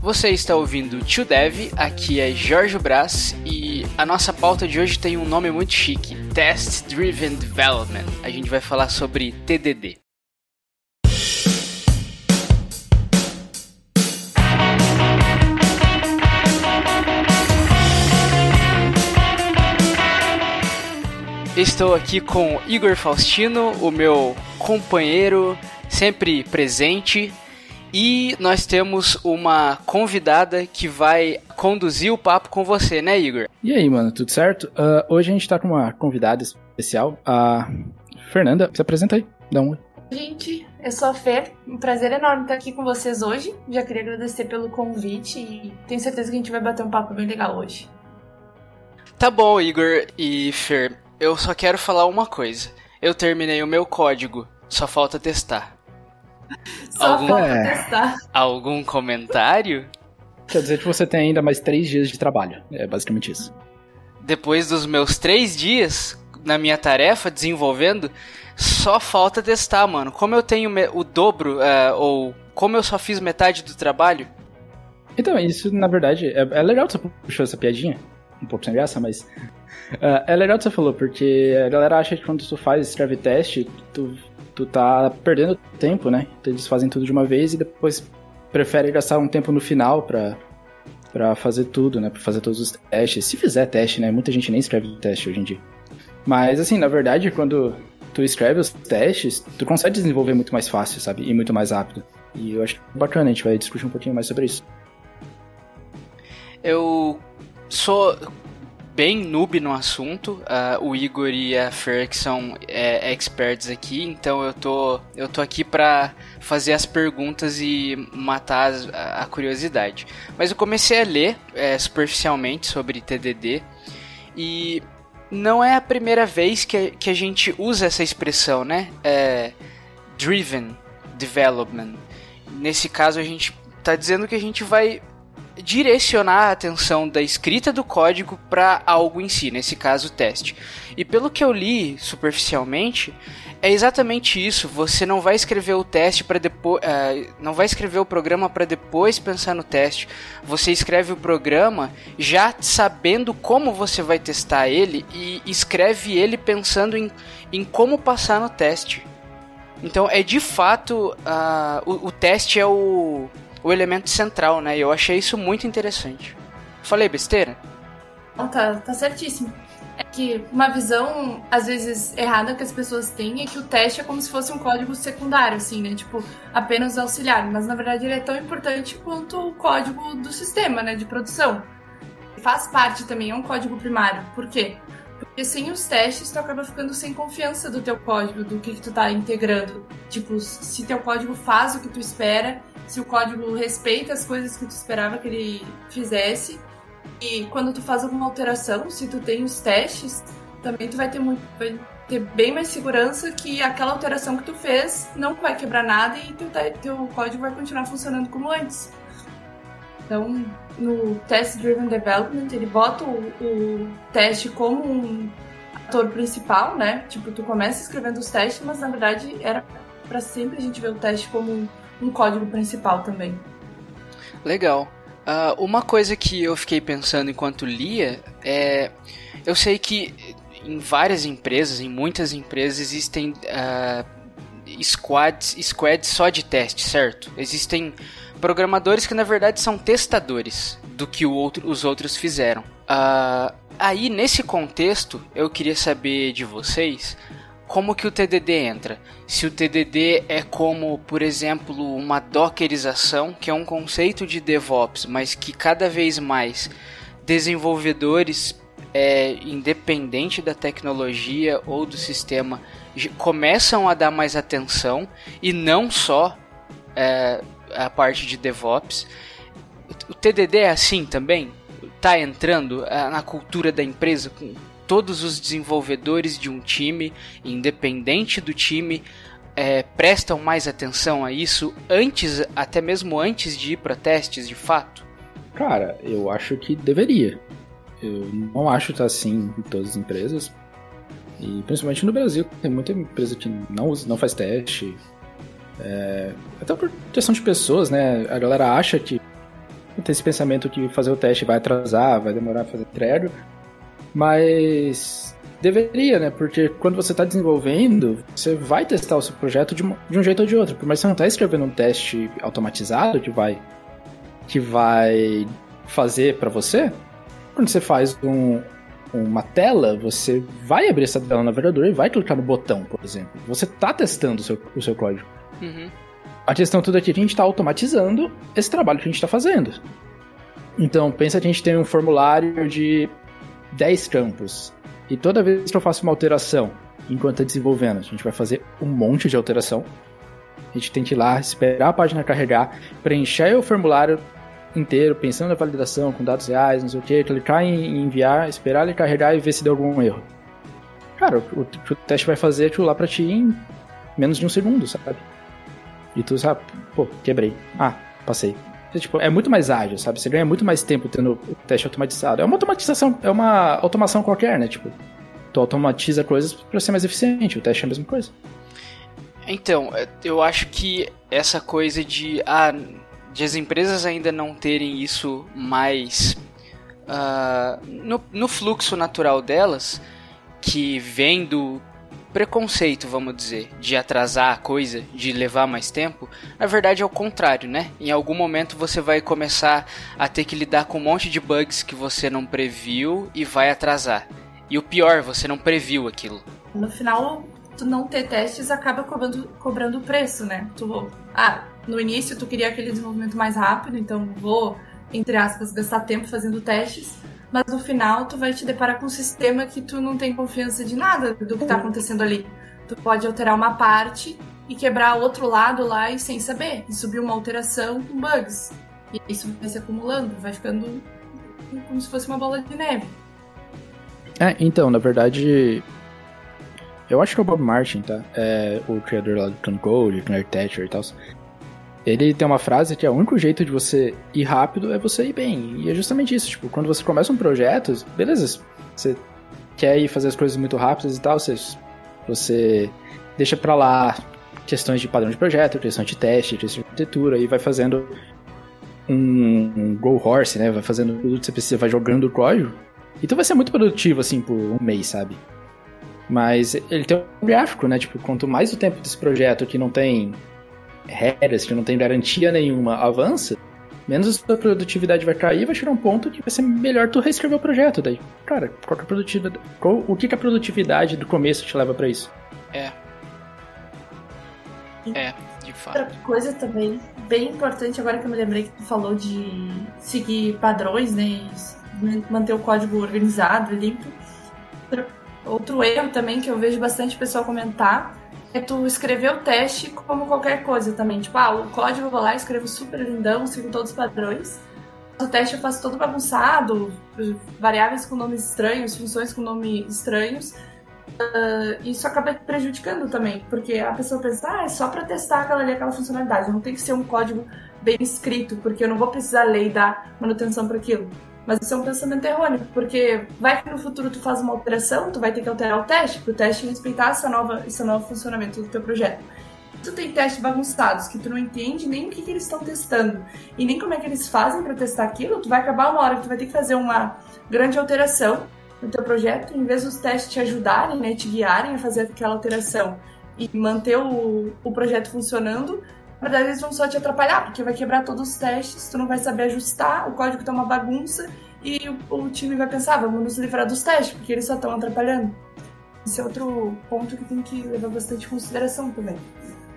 Você está ouvindo Tio Dev, aqui é Jorge Brás e a nossa pauta de hoje tem um nome muito chique: Test Driven Development. A gente vai falar sobre TDD. Estou aqui com Igor Faustino, o meu companheiro sempre presente. E nós temos uma convidada que vai conduzir o papo com você, né, Igor? E aí, mano, tudo certo? Uh, hoje a gente tá com uma convidada especial, a Fernanda. Se apresenta aí, dá um oi. Gente, eu sou a Fer. Um prazer enorme estar aqui com vocês hoje. Já queria agradecer pelo convite e tenho certeza que a gente vai bater um papo bem legal hoje. Tá bom, Igor e Fer eu só quero falar uma coisa. Eu terminei o meu código, só falta testar. Só algum, falta testar. Algum comentário? Quer dizer que você tem ainda mais três dias de trabalho. É basicamente isso. Depois dos meus três dias na minha tarefa desenvolvendo, só falta testar, mano. Como eu tenho o dobro, uh, ou como eu só fiz metade do trabalho. Então, isso na verdade é, é legal que você puxou essa piadinha. Um pouco sem graça, mas Uh, é legal que você falou, porque a galera acha que quando tu faz escreve teste, tu, tu tá perdendo tempo, né? Então eles fazem tudo de uma vez e depois preferem gastar um tempo no final pra, pra fazer tudo, né? Pra fazer todos os testes. Se fizer teste, né? Muita gente nem escreve teste hoje em dia. Mas, assim, na verdade, quando tu escreve os testes, tu consegue desenvolver muito mais fácil, sabe? E muito mais rápido. E eu acho bacana, a gente vai discutir um pouquinho mais sobre isso. Eu sou bem noob no assunto. Uh, o Igor e a Fer que são é, experts aqui, então eu tô, eu tô aqui para fazer as perguntas e matar as, a, curiosidade. Mas eu comecei a ler é, superficialmente sobre TDD e não é a primeira vez que, que a gente usa essa expressão, né? É, driven development. Nesse caso a gente está dizendo que a gente vai direcionar a atenção da escrita do código para algo em si, nesse caso o teste. E pelo que eu li superficialmente, é exatamente isso. Você não vai escrever o teste para depois, uh, não vai escrever o programa para depois pensar no teste. Você escreve o programa já sabendo como você vai testar ele e escreve ele pensando em, em como passar no teste. Então é de fato uh, o, o teste é o o elemento central, né? E eu achei isso muito interessante. Falei besteira? Não, tá, tá certíssimo. É que uma visão, às vezes, errada que as pessoas têm é que o teste é como se fosse um código secundário, assim, né? Tipo, apenas auxiliar. Mas na verdade ele é tão importante quanto o código do sistema, né? De produção. Faz parte também, é um código primário. Por quê? Porque sem os testes, tu acaba ficando sem confiança do teu código, do que, que tu tá integrando. Tipo, se teu código faz o que tu espera se o código respeita as coisas que tu esperava que ele fizesse. E quando tu faz alguma alteração, se tu tem os testes, também tu vai ter muito, vai ter bem mais segurança que aquela alteração que tu fez não vai quebrar nada e teu, teu código vai continuar funcionando como antes. Então, no Test Driven Development, ele bota o, o teste como um ator principal, né? Tipo, tu começa escrevendo os testes, mas na verdade era para sempre a gente ver o teste como um código principal também. Legal. Uh, uma coisa que eu fiquei pensando enquanto lia é. Eu sei que em várias empresas, em muitas empresas, existem uh, squads, squads só de teste, certo? Existem programadores que na verdade são testadores do que outro, os outros fizeram. Uh, aí nesse contexto eu queria saber de vocês como que o TDD entra. Se o TDD é como, por exemplo, uma dockerização, que é um conceito de DevOps, mas que cada vez mais desenvolvedores, é, independente da tecnologia ou do sistema, começam a dar mais atenção e não só é, a parte de DevOps. O TDD é assim também? Está entrando é, na cultura da empresa todos os desenvolvedores de um time, independente do time, é, prestam mais atenção a isso antes, até mesmo antes de ir para testes de fato? Cara, eu acho que deveria. Eu não acho que tá assim em todas as empresas. E principalmente no Brasil, tem muita empresa que não, usa, não faz teste. É, até por questão de pessoas, né? A galera acha que tem esse pensamento que fazer o teste vai atrasar, vai demorar pra fazer entrega. Mas deveria, né? Porque quando você está desenvolvendo, você vai testar o seu projeto de, de um jeito ou de outro. Mas você não está escrevendo um teste automatizado que vai que vai fazer para você. Quando você faz um, uma tela, você vai abrir essa tela no navegador e vai clicar no botão, por exemplo. Você está testando o seu, o seu código. Uhum. A questão toda aqui é que a gente está automatizando esse trabalho que a gente está fazendo. Então, pensa que a gente tem um formulário de 10 campos. E toda vez que eu faço uma alteração, enquanto está desenvolvendo, a gente vai fazer um monte de alteração. A gente tem que ir lá, esperar a página carregar, preencher o formulário inteiro, pensando na validação, com dados reais, não sei o que, clicar em enviar, esperar ele carregar e ver se deu algum erro. Cara, o, o, o teste vai fazer aquilo lá pra ti em menos de um segundo, sabe? E tu sabe, pô, quebrei. Ah, passei. Tipo, é muito mais ágil, sabe? Você ganha muito mais tempo tendo o teste automatizado. É uma automatização, é uma automação qualquer, né? Tipo, tu automatiza coisas para ser mais eficiente. O teste é a mesma coisa. Então, é, eu acho que essa coisa de, ah, de as empresas ainda não terem isso mais uh, no, no fluxo natural delas, que vem do preconceito, vamos dizer, de atrasar a coisa, de levar mais tempo, na verdade é o contrário, né? Em algum momento você vai começar a ter que lidar com um monte de bugs que você não previu e vai atrasar. E o pior, você não previu aquilo. No final, tu não ter testes acaba cobrando, cobrando preço, né? Tu, ah, no início tu queria aquele desenvolvimento mais rápido, então vou, entre aspas, gastar tempo fazendo testes mas no final tu vai te deparar com um sistema que tu não tem confiança de nada do que está acontecendo ali. Tu pode alterar uma parte e quebrar outro lado lá e sem saber, e subir uma alteração com bugs. E isso vai se acumulando, vai ficando como se fosse uma bola de neve. É, então, na verdade, eu acho que é o Bob Martin, tá? É o criador lá do Clan Code, Clan Architecture e tal. Ele tem uma frase que é o único jeito de você ir rápido é você ir bem. E é justamente isso, tipo, quando você começa um projeto, beleza, você quer ir fazer as coisas muito rápidas e tal, você, você deixa pra lá questões de padrão de projeto, questão de teste, questão de arquitetura, e vai fazendo um, um go horse, né? Vai fazendo tudo que você precisa, vai jogando o código. Então vai ser muito produtivo, assim, por um mês, sabe? Mas ele tem um gráfico, né? Tipo, quanto mais o tempo desse projeto que não tem regras, que não tem garantia nenhuma, avança, menos a sua produtividade vai cair, vai chegar um ponto que vai ser melhor tu reescrever o projeto. Daí, cara, qual que é a produtividade, qual, o que, que a produtividade do começo te leva para isso? É. É, de fato. Outra coisa também bem importante, agora que eu me lembrei que tu falou de seguir padrões, né? manter o código organizado e limpo. Outro erro também que eu vejo bastante pessoal comentar tu escrever o teste como qualquer coisa também. Tipo, ah, o código eu vou lá, escrevo super lindão, sigo todos os padrões. O teste eu faço todo bagunçado, variáveis com nomes estranhos, funções com nomes estranhos. Uh, isso acaba prejudicando também, porque a pessoa pensa, ah, é só para testar aquela ali, aquela funcionalidade, não tem que ser um código bem escrito, porque eu não vou precisar ler e dar manutenção para aquilo. Mas isso é um pensamento errôneo, porque vai que no futuro tu faz uma alteração, tu vai ter que alterar o teste, para o teste respeitar essa nova, esse novo funcionamento do teu projeto. Tu tem testes bagunçados que tu não entende nem o que, que eles estão testando e nem como é que eles fazem para testar aquilo, tu vai acabar uma hora que tu vai ter que fazer uma grande alteração no teu projeto, em vez dos testes te ajudarem, né, te guiarem a fazer aquela alteração e manter o, o projeto funcionando, na verdade eles vão só te atrapalhar, porque vai quebrar todos os testes, tu não vai saber ajustar, o código tá uma bagunça e o, o time vai pensar, vamos nos livrar dos testes, porque eles só estão atrapalhando. Esse é outro ponto que tem que levar bastante consideração também.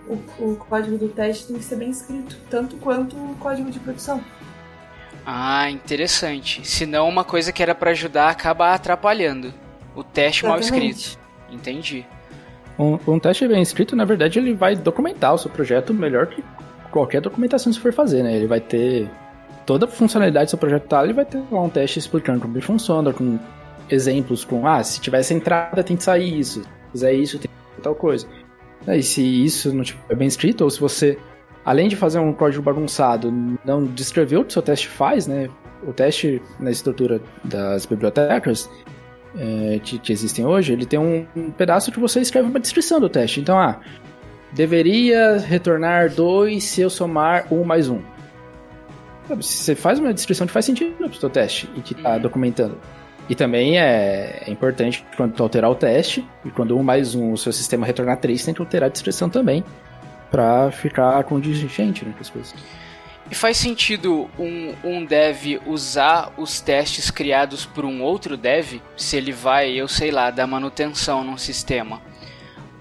O, o código do teste tem que ser bem escrito, tanto quanto o código de produção. Ah, interessante. Senão uma coisa que era para ajudar acaba atrapalhando. O teste Exatamente. mal escrito. Entendi. Um, um, teste bem escrito, na verdade, ele vai documentar o seu projeto melhor que qualquer documentação que você for fazer, né? Ele vai ter toda a funcionalidade do seu projeto tá, ele vai ter lá um teste explicando como ele funciona, com exemplos, com, ah, se tiver essa entrada tem que sair isso, se fizer isso tem que tal coisa. E se isso não estiver bem escrito, ou se você, além de fazer um código bagunçado, não descrever o que o seu teste faz, né? o teste na estrutura das bibliotecas é, que, que, existem hoje, ele tem um, um, pedaço que você escreve uma descrição do teste. Então, ah, deveria retornar 2 se eu somar 1 um mais 1. Um. Você faz uma descrição que faz sentido pro seu teste e que está uhum. documentando. E também é, é, importante quando tu alterar o teste, e quando 1 um mais 1 um, o seu sistema retornar 3, tem que alterar a descrição também, para ficar condigente né, com as coisas. E faz sentido um, um dev usar os testes criados por um outro dev se ele vai, eu sei lá, dar manutenção num sistema?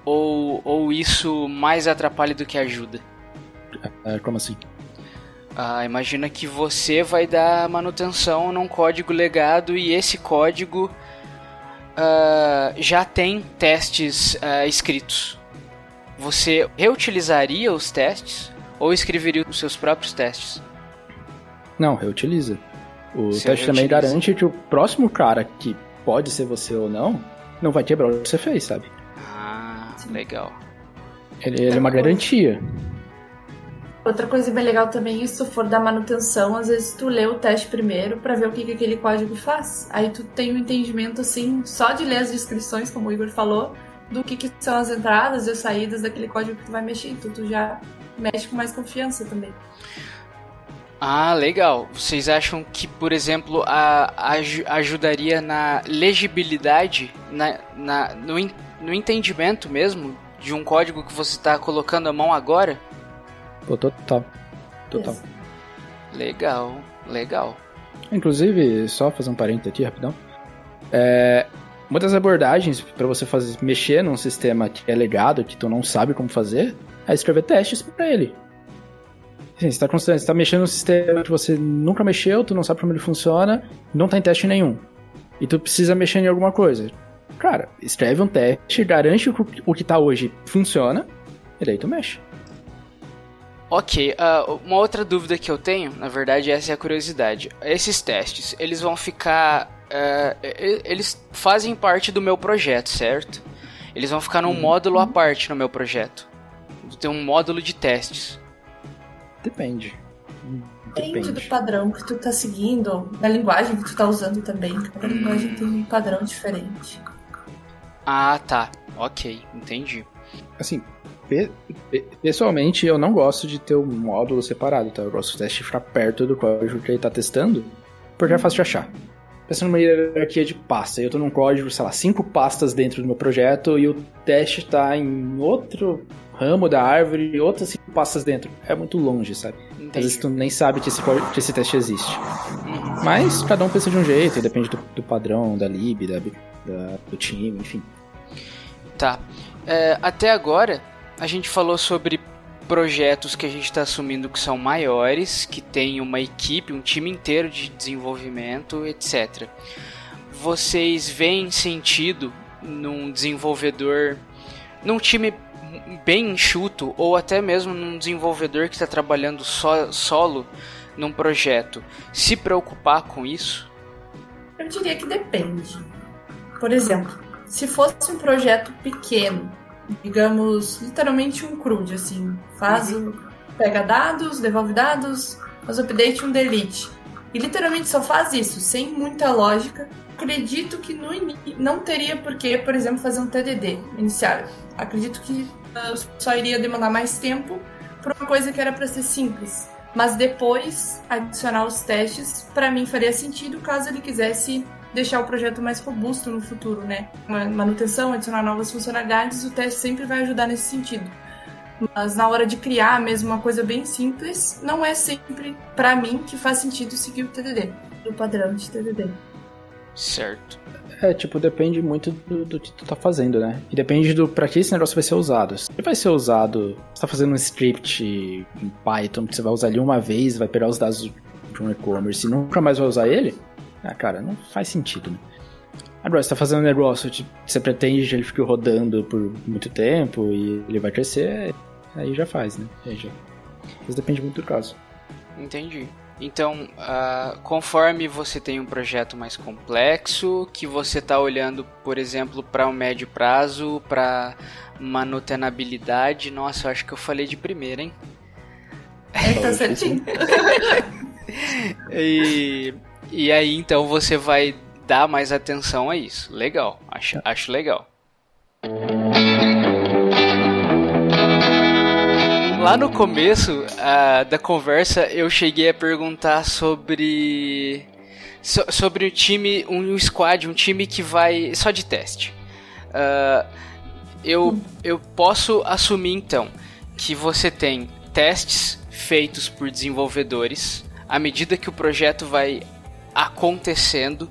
Ou, ou isso mais atrapalha do que ajuda? É, como assim? Ah, imagina que você vai dar manutenção num código legado e esse código uh, já tem testes uh, escritos. Você reutilizaria os testes ou escreveria os seus próprios testes? Não, reutiliza. O você teste também garante que o próximo cara, que pode ser você ou não, não vai quebrar o que você fez, sabe? Ah, legal. Ele, ele é uma garantia. Outra coisa bem legal também, se tu for dar manutenção, às vezes tu lê o teste primeiro para ver o que, que aquele código faz. Aí tu tem um entendimento, assim, só de ler as descrições, como o Igor falou, do que, que são as entradas e as saídas daquele código que tu vai mexer. Então tu já mexe com mais confiança também. Ah, legal. Vocês acham que, por exemplo, a, a ajudaria na legibilidade, na, na, no, no entendimento mesmo de um código que você está colocando a mão agora? Pô, total. Total. Legal, legal. Inclusive, só fazer um parênteses aqui rapidão. É, muitas abordagens para você fazer mexer num sistema que é legado, que tu não sabe como fazer, é escrever testes para ele. Assim, você está tá mexendo num sistema que você nunca mexeu, tu não sabe como ele funciona, não tem teste nenhum. E tu precisa mexer em alguma coisa. Cara, escreve um teste, garante que o que está hoje funciona, e daí tu mexe. Ok, uh, uma outra dúvida que eu tenho, na verdade, essa é a curiosidade. Esses testes, eles vão ficar. Uh, eles fazem parte do meu projeto, certo? Eles vão ficar num uhum. módulo à parte no meu projeto. Tem um módulo de testes. Depende. Depende. Depende do padrão que tu tá seguindo, da linguagem que tu tá usando também. Cada hum. linguagem tem um padrão diferente. Ah, tá. Ok, entendi. Assim, Pessoalmente, eu não gosto de ter um módulo separado, tá? Eu gosto do teste ficar perto do código que ele tá testando, porque é fácil de achar. Pensando numa hierarquia de pasta, eu tô num código, sei lá, cinco pastas dentro do meu projeto e o teste tá em outro ramo da árvore e outras cinco pastas dentro. É muito longe, sabe? Entendi. Às vezes tu nem sabe que esse, que esse teste existe. Mas cada um pensa de um jeito, depende do, do padrão, da lib, da, da, do time, enfim. Tá. É, até agora, a gente falou sobre projetos que a gente está assumindo que são maiores, que tem uma equipe, um time inteiro de desenvolvimento, etc. Vocês veem sentido num desenvolvedor, num time bem enxuto, ou até mesmo num desenvolvedor que está trabalhando so, solo num projeto, se preocupar com isso? Eu diria que depende. Por exemplo, se fosse um projeto pequeno, digamos, literalmente um CRUD, assim. Faz pega dados, devolve dados, faz update um delete. E literalmente só faz isso, sem muita lógica. Acredito que no não teria por que, por exemplo, fazer um TDD inicial. Acredito que uh, só iria demandar mais tempo por uma coisa que era para ser simples. Mas depois adicionar os testes, para mim faria sentido caso ele quisesse deixar o projeto mais robusto no futuro, né? Manutenção, adicionar novas funcionalidades, o teste sempre vai ajudar nesse sentido. Mas na hora de criar mesmo uma coisa bem simples, não é sempre, para mim, que faz sentido seguir o TDD, o padrão de TDD. Certo. É, tipo, depende muito do, do, que tu tá fazendo, né? E depende do pra que esse negócio vai ser usado. Se vai ser usado, você tá fazendo um script em Python que você vai usar ali uma vez, vai pegar os dados de um e-commerce e nunca mais vai usar ele, ah, cara, não faz sentido, né? Agora, você tá fazendo um negócio que você pretende que ele fique rodando por muito tempo e ele vai crescer, aí já faz, né? Aí já. Mas depende muito do caso. Entendi. Então, uh, conforme você tem um projeto mais complexo, que você está olhando, por exemplo, para o um médio prazo, para manutenabilidade, nossa, eu acho que eu falei de primeira, hein? É, tá certinho. e E aí então você vai dar mais atenção a isso. Legal, acho, acho legal. Lá no começo da conversa eu cheguei a perguntar sobre so, sobre o time, um squad, um time que vai só de teste. Uh, eu, eu posso assumir então que você tem testes feitos por desenvolvedores à medida que o projeto vai acontecendo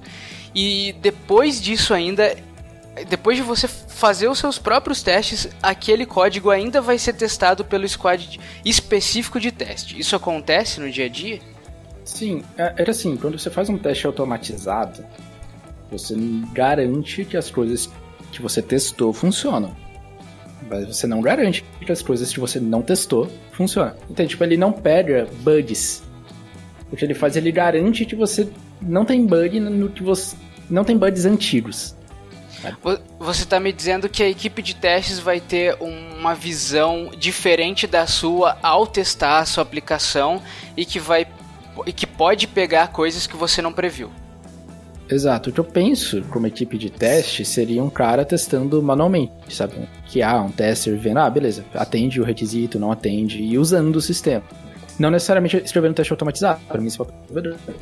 e depois disso ainda depois de você fazer os seus próprios testes, aquele código ainda vai ser testado pelo squad específico de teste. Isso acontece no dia a dia? Sim, é, era assim, quando você faz um teste automatizado, você garante que as coisas que você testou funcionam. Mas você não garante que as coisas que você não testou funcionam. Então, tipo, ele não pega bugs. O que ele faz, ele garante que você não tem bug no que você. Não tem bugs antigos. Você está me dizendo que a equipe de testes vai ter uma visão diferente da sua ao testar a sua aplicação e que vai e que pode pegar coisas que você não previu. Exato. O que eu penso como equipe de teste seria um cara testando manualmente, sabe? Que há um tester vendo, ah, beleza, atende o requisito, não atende, e usando o sistema. Não necessariamente escrevendo um teste automatizado, para mim isso é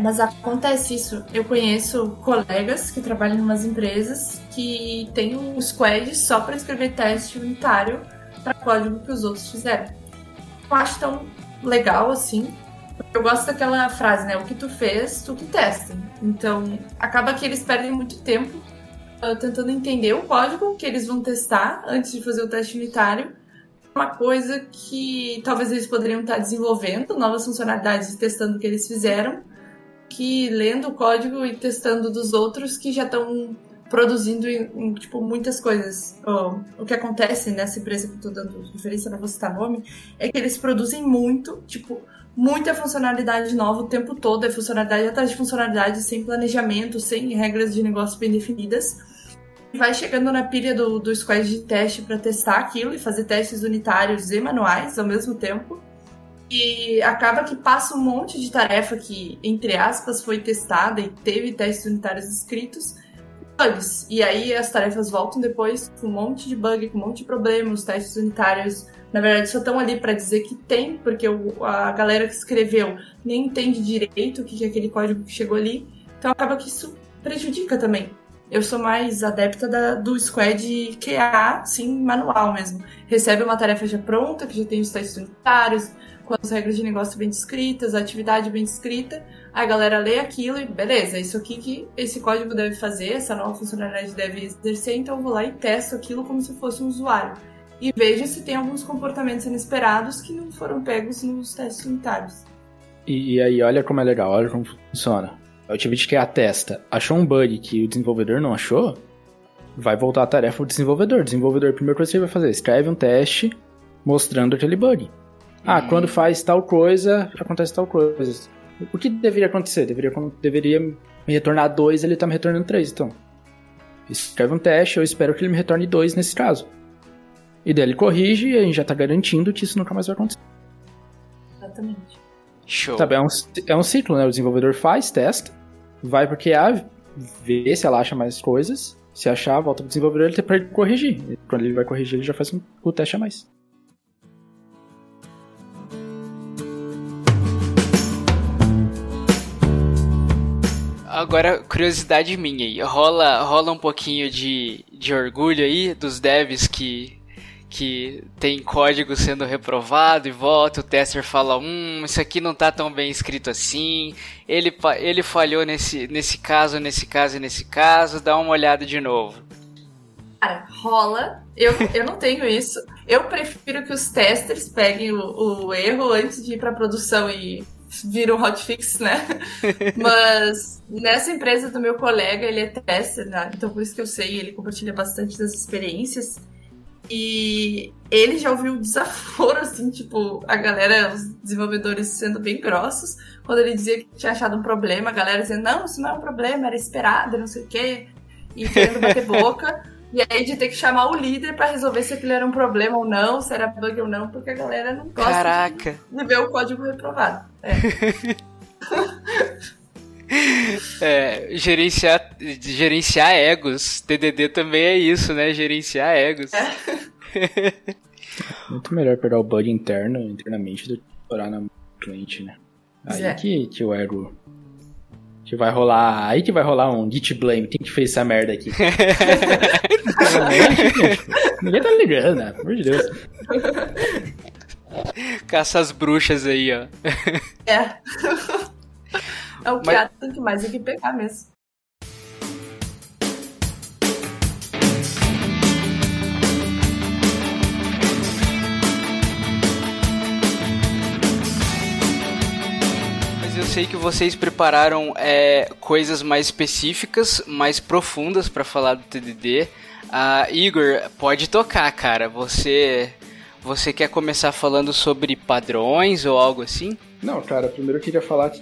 mas acontece isso. Eu conheço colegas que trabalham em umas empresas que têm um squad só para escrever teste unitário para código que os outros fizeram. Eu acho tão legal assim. Eu gosto daquela frase, né? O que tu fez, tu que testa. Então, acaba que eles perdem muito tempo uh, tentando entender o código que eles vão testar antes de fazer o teste unitário. Uma coisa que talvez eles poderiam estar desenvolvendo novas funcionalidades e testando o que eles fizeram que lendo o código e testando dos outros que já estão produzindo tipo muitas coisas. O, que acontece nessa empresa que eu tô dando referência, não vou citar nome, é que eles produzem muito, tipo, muita funcionalidade nova o tempo todo, é funcionalidade atrás de funcionalidade, sem planejamento, sem regras de negócio bem definidas. Vai chegando na pilha do, do squad de teste para testar aquilo e fazer testes unitários e manuais ao mesmo tempo. E acaba que passa um monte de tarefa que, entre aspas, foi testada e teve testes unitários escritos, bugs. E aí as tarefas voltam depois com um monte de bug, com um monte de problemas. Os testes unitários, na verdade, só estão ali para dizer que tem, porque o, a galera que escreveu nem entende direito o que é aquele código que chegou ali. Então acaba que isso prejudica também. Eu sou mais adepta da, do squad QA, sim, manual mesmo. Recebe uma tarefa já pronta, que já tem os testes unitários, com as regras de negócio bem descritas, a atividade bem descrita, a galera lê aquilo e beleza, isso aqui que esse código deve fazer, essa nova funcionalidade deve exercer, então eu vou lá e testo aquilo como se fosse um usuário. E vejo se tem alguns comportamentos inesperados que não foram pegos nos testes unitários. E, e aí, olha como é legal, olha como funciona. A atividade que atesta achou um bug que o desenvolvedor não achou, vai voltar a tarefa ao desenvolvedor. O desenvolvedor, a primeira coisa que ele vai fazer, escreve um teste mostrando aquele bug. Ah, uhum. quando faz tal coisa, acontece tal coisa. O que deveria acontecer? Deveria, deveria me retornar 2, ele tá me retornando 3, então. Escreve um teste, eu espero que ele me retorne 2 nesse caso. E daí ele corrige e a gente já tá garantindo que isso nunca mais vai acontecer. Exatamente. Show. Sabe, é um, é um ciclo, né? O desenvolvedor faz, testa, vai porque QA, vê se ela acha mais coisas. Se achar, volta pro desenvolvedor ele tem pra corrigir. Quando ele vai corrigir, ele já faz um, o teste a mais. Agora, curiosidade minha aí. Rola, rola um pouquinho de, de orgulho aí dos devs que, que tem código sendo reprovado e volta, o tester fala, hum, isso aqui não tá tão bem escrito assim, ele, ele falhou nesse, nesse caso, nesse caso e nesse caso, dá uma olhada de novo. Cara, rola. Eu, eu não tenho isso. Eu prefiro que os testers peguem o, o erro antes de ir pra produção e vira um hotfix, né? Mas nessa empresa do meu colega, ele é tester, né? então por isso que eu sei, ele compartilha bastante das experiências. E ele já ouviu desaforo, assim, tipo, a galera, os desenvolvedores sendo bem grossos, quando ele dizia que tinha achado um problema, a galera dizendo, não, isso não é um problema, era esperado, não sei o quê, e querendo bater boca. E aí de ter que chamar o líder para resolver se aquilo era um problema ou não, se era bug ou não, porque a galera não gosta Caraca. de ver o código reprovado. É. É, gerenciar, gerenciar egos. TDD também é isso, né? Gerenciar egos. É. Muito melhor pegar o bug interno, internamente, do que orar na cliente, né? Aí é. que, que o ego que vai rolar. Aí que vai rolar um Git Blame. Quem que fez essa merda aqui? Ninguém tá ligando, né? Pelo amor de Deus. Caça as bruxas aí, ó. É. É o que Mas... há tanto mais é que pegar mesmo. eu sei que vocês prepararam é, coisas mais específicas, mais profundas para falar do TDD. Ah, Igor, pode tocar, cara. Você você quer começar falando sobre padrões ou algo assim? Não, cara. Primeiro eu queria falar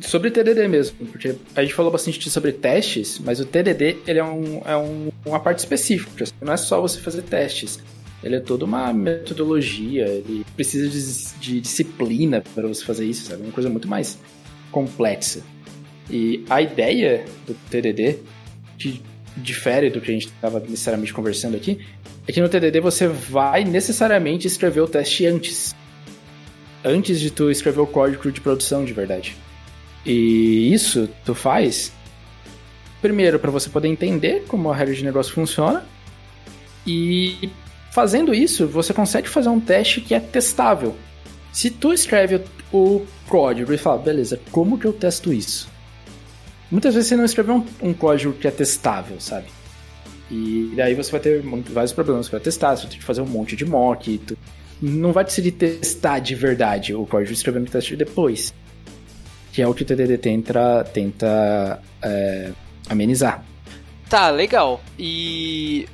sobre TDD mesmo, porque a gente falou bastante sobre testes, mas o TDD ele é, um, é um, uma parte específica. Não é só você fazer testes. Ele é toda uma metodologia, ele precisa de, de disciplina para você fazer isso, sabe? É uma coisa muito mais complexa. E a ideia do TDD, que difere do que a gente estava necessariamente conversando aqui, é que no TDD você vai necessariamente escrever o teste antes. Antes de tu escrever o código de produção de verdade. E isso tu faz primeiro para você poder entender como a regra de negócio funciona e fazendo isso você consegue fazer um teste que é testável. Se tu escreve o código e fala, beleza, como que eu testo isso? Muitas vezes você não escreveu um, um código que é testável, sabe? E daí você vai ter vários problemas para testar, você vai ter que fazer um monte de mock, tu não vai conseguir testar de verdade o código escrevendo o teste depois. Que é o que o TDD tenta, tenta é, amenizar. Tá, legal. E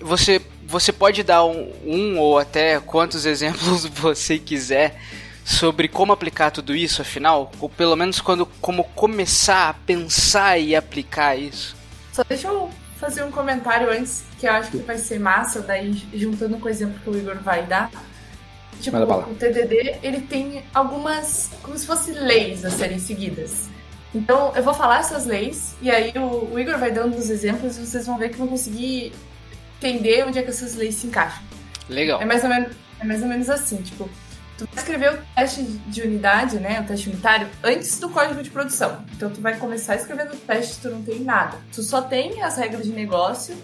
você, você pode dar um, um ou até quantos exemplos você quiser sobre como aplicar tudo isso, afinal? Ou pelo menos quando, como começar a pensar e aplicar isso? Só deixa eu fazer um comentário antes, que eu acho que vai ser massa, daí juntando com o exemplo que o Igor vai dar. Tipo, o TDD, ele tem algumas, como se fossem leis a serem seguidas. Então, eu vou falar essas leis, e aí o, o Igor vai dando os exemplos, e vocês vão ver que vão conseguir entender onde é que essas leis se encaixam. Legal. É mais ou menos, é mais ou menos assim, tipo, tu vai escrever o teste de unidade, né, o teste unitário, antes do código de produção. Então tu vai começar escrevendo o teste, tu não tem nada. Tu só tem as regras de negócio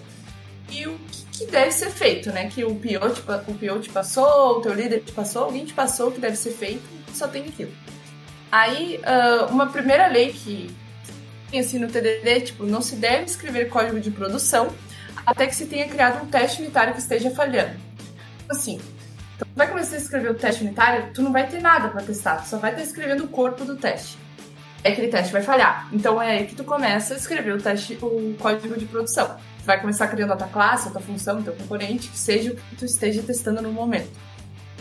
e o que, que deve ser feito, né? Que o PO, te, o PO te passou, o teu líder te passou, alguém te passou o que deve ser feito, só tem aquilo. Aí, uh, uma primeira lei que tem assim no TDD, tipo, não se deve escrever código de produção até que se tenha criado um teste unitário que esteja falhando. Assim, então, vai começar a escrever o teste unitário, tu não vai ter nada para testar, tu só vai estar escrevendo o corpo do teste. É aquele teste vai falhar. Então é aí que tu começa a escrever o teste, o código de produção. Tu vai começar criando a tua classe, a tua função, o teu componente, que seja o que tu esteja testando no momento.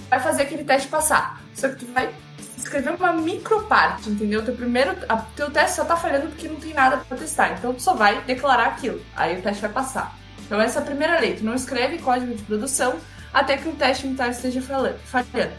Vai fazer aquele teste passar. Só que tu vai escrever uma micro parte, entendeu? Teu primeiro, a, teu teste só tá falhando porque não tem nada para testar. Então tu só vai declarar aquilo. Aí o teste vai passar. Então essa é a primeira lei. Tu não escreve código de produção até que um teste unitário esteja falhando.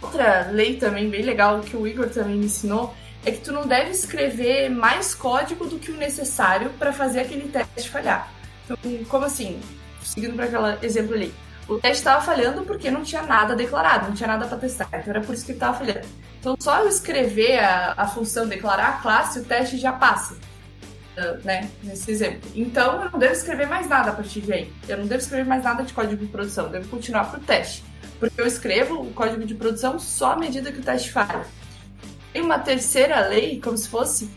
Outra lei também bem legal que o Igor também me ensinou é que tu não deve escrever mais código do que o necessário para fazer aquele teste falhar. Então, como assim? Seguindo para aquele exemplo ali. O teste estava falhando porque não tinha nada declarado, não tinha nada para testar. Então era por isso que ele estava falhando. Então só eu escrever a, a função declarar a classe, o teste já passa né, nesse exemplo. Então, eu não devo escrever mais nada a partir de aí. Eu não devo escrever mais nada de código de produção, devo continuar para o teste. Porque eu escrevo o código de produção só à medida que o teste falha. Tem uma terceira lei, como se fosse,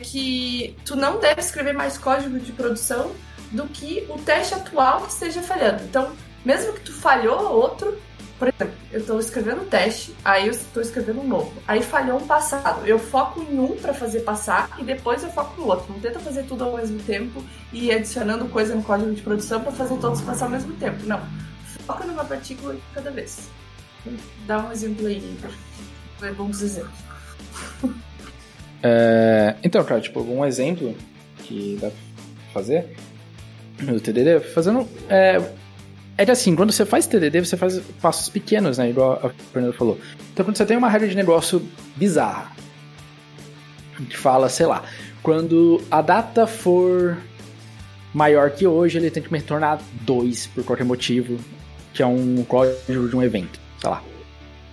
que tu não deve escrever mais código de produção do que o teste atual que esteja falhando. Então, mesmo que tu falhou outro, por exemplo, eu estou escrevendo um teste, aí eu estou escrevendo um novo. Aí falhou um passado. Eu foco em um para fazer passar e depois eu foco no outro. Não tenta fazer tudo ao mesmo tempo e adicionando coisa no código de produção para fazer todos passar ao mesmo tempo. Não. Foca numa partícula cada vez. Dá um exemplo aí, Foi bons exemplos. É, então, cara, tipo, um exemplo que dá pra fazer no TDD, fazendo é, é que assim, quando você faz TDD, você faz passos pequenos, né? Igual a Fernanda falou. Então, quando você tem uma regra de negócio bizarra, que fala, sei lá, quando a data for maior que hoje, ele tem que me retornar 2 por qualquer motivo, que é um código de um evento, sei lá.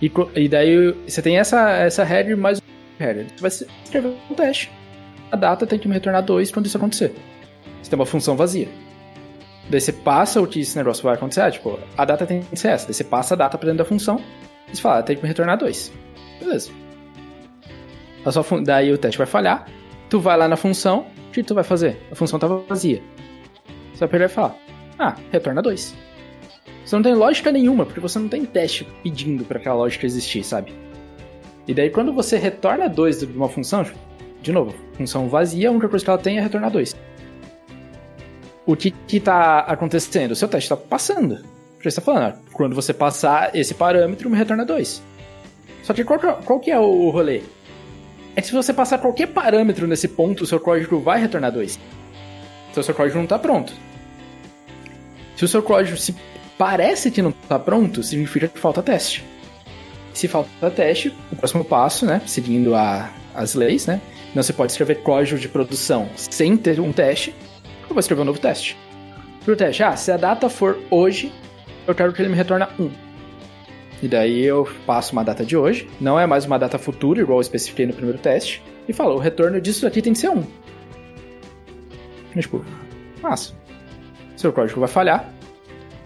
E, e daí você tem essa, essa header mais um header. Você vai escrever um teste. A data tem que me retornar 2 quando isso acontecer. Você tem uma função vazia. Daí você passa o que esse negócio vai acontecer. Ah, tipo, a data tem que ser essa. Daí você passa a data pra dentro da função e você fala, ah, tem que me retornar 2. Beleza. A sua daí o teste vai falhar. Tu vai lá na função, o que tu vai fazer? A função tava vazia. Você vai pegar e falar, ah, retorna 2. Você não tem lógica nenhuma, porque você não tem teste pedindo para aquela lógica existir, sabe? E daí quando você retorna 2 de uma função, de novo, função vazia, a única coisa que ela tem é retornar 2. O que está acontecendo? O seu teste está passando. Você está falando, ah, quando você passar esse parâmetro, me retorna 2. Só que qual, qual que é o rolê? É que se você passar qualquer parâmetro nesse ponto, o seu código vai retornar 2. Então o seu código não está pronto. Se o seu código se parece que não está pronto, significa que falta teste. Se falta teste, o próximo passo, né, seguindo a, as leis, né, não se pode escrever código de produção sem ter um teste, eu vou escrever um novo teste. Pro teste, ah, se a data for hoje, eu quero que ele me retorne 1. E daí eu passo uma data de hoje, não é mais uma data futura, igual eu especifiquei no primeiro teste, e falo, o retorno disso aqui tem que ser 1. E, tipo, massa. Seu código vai falhar,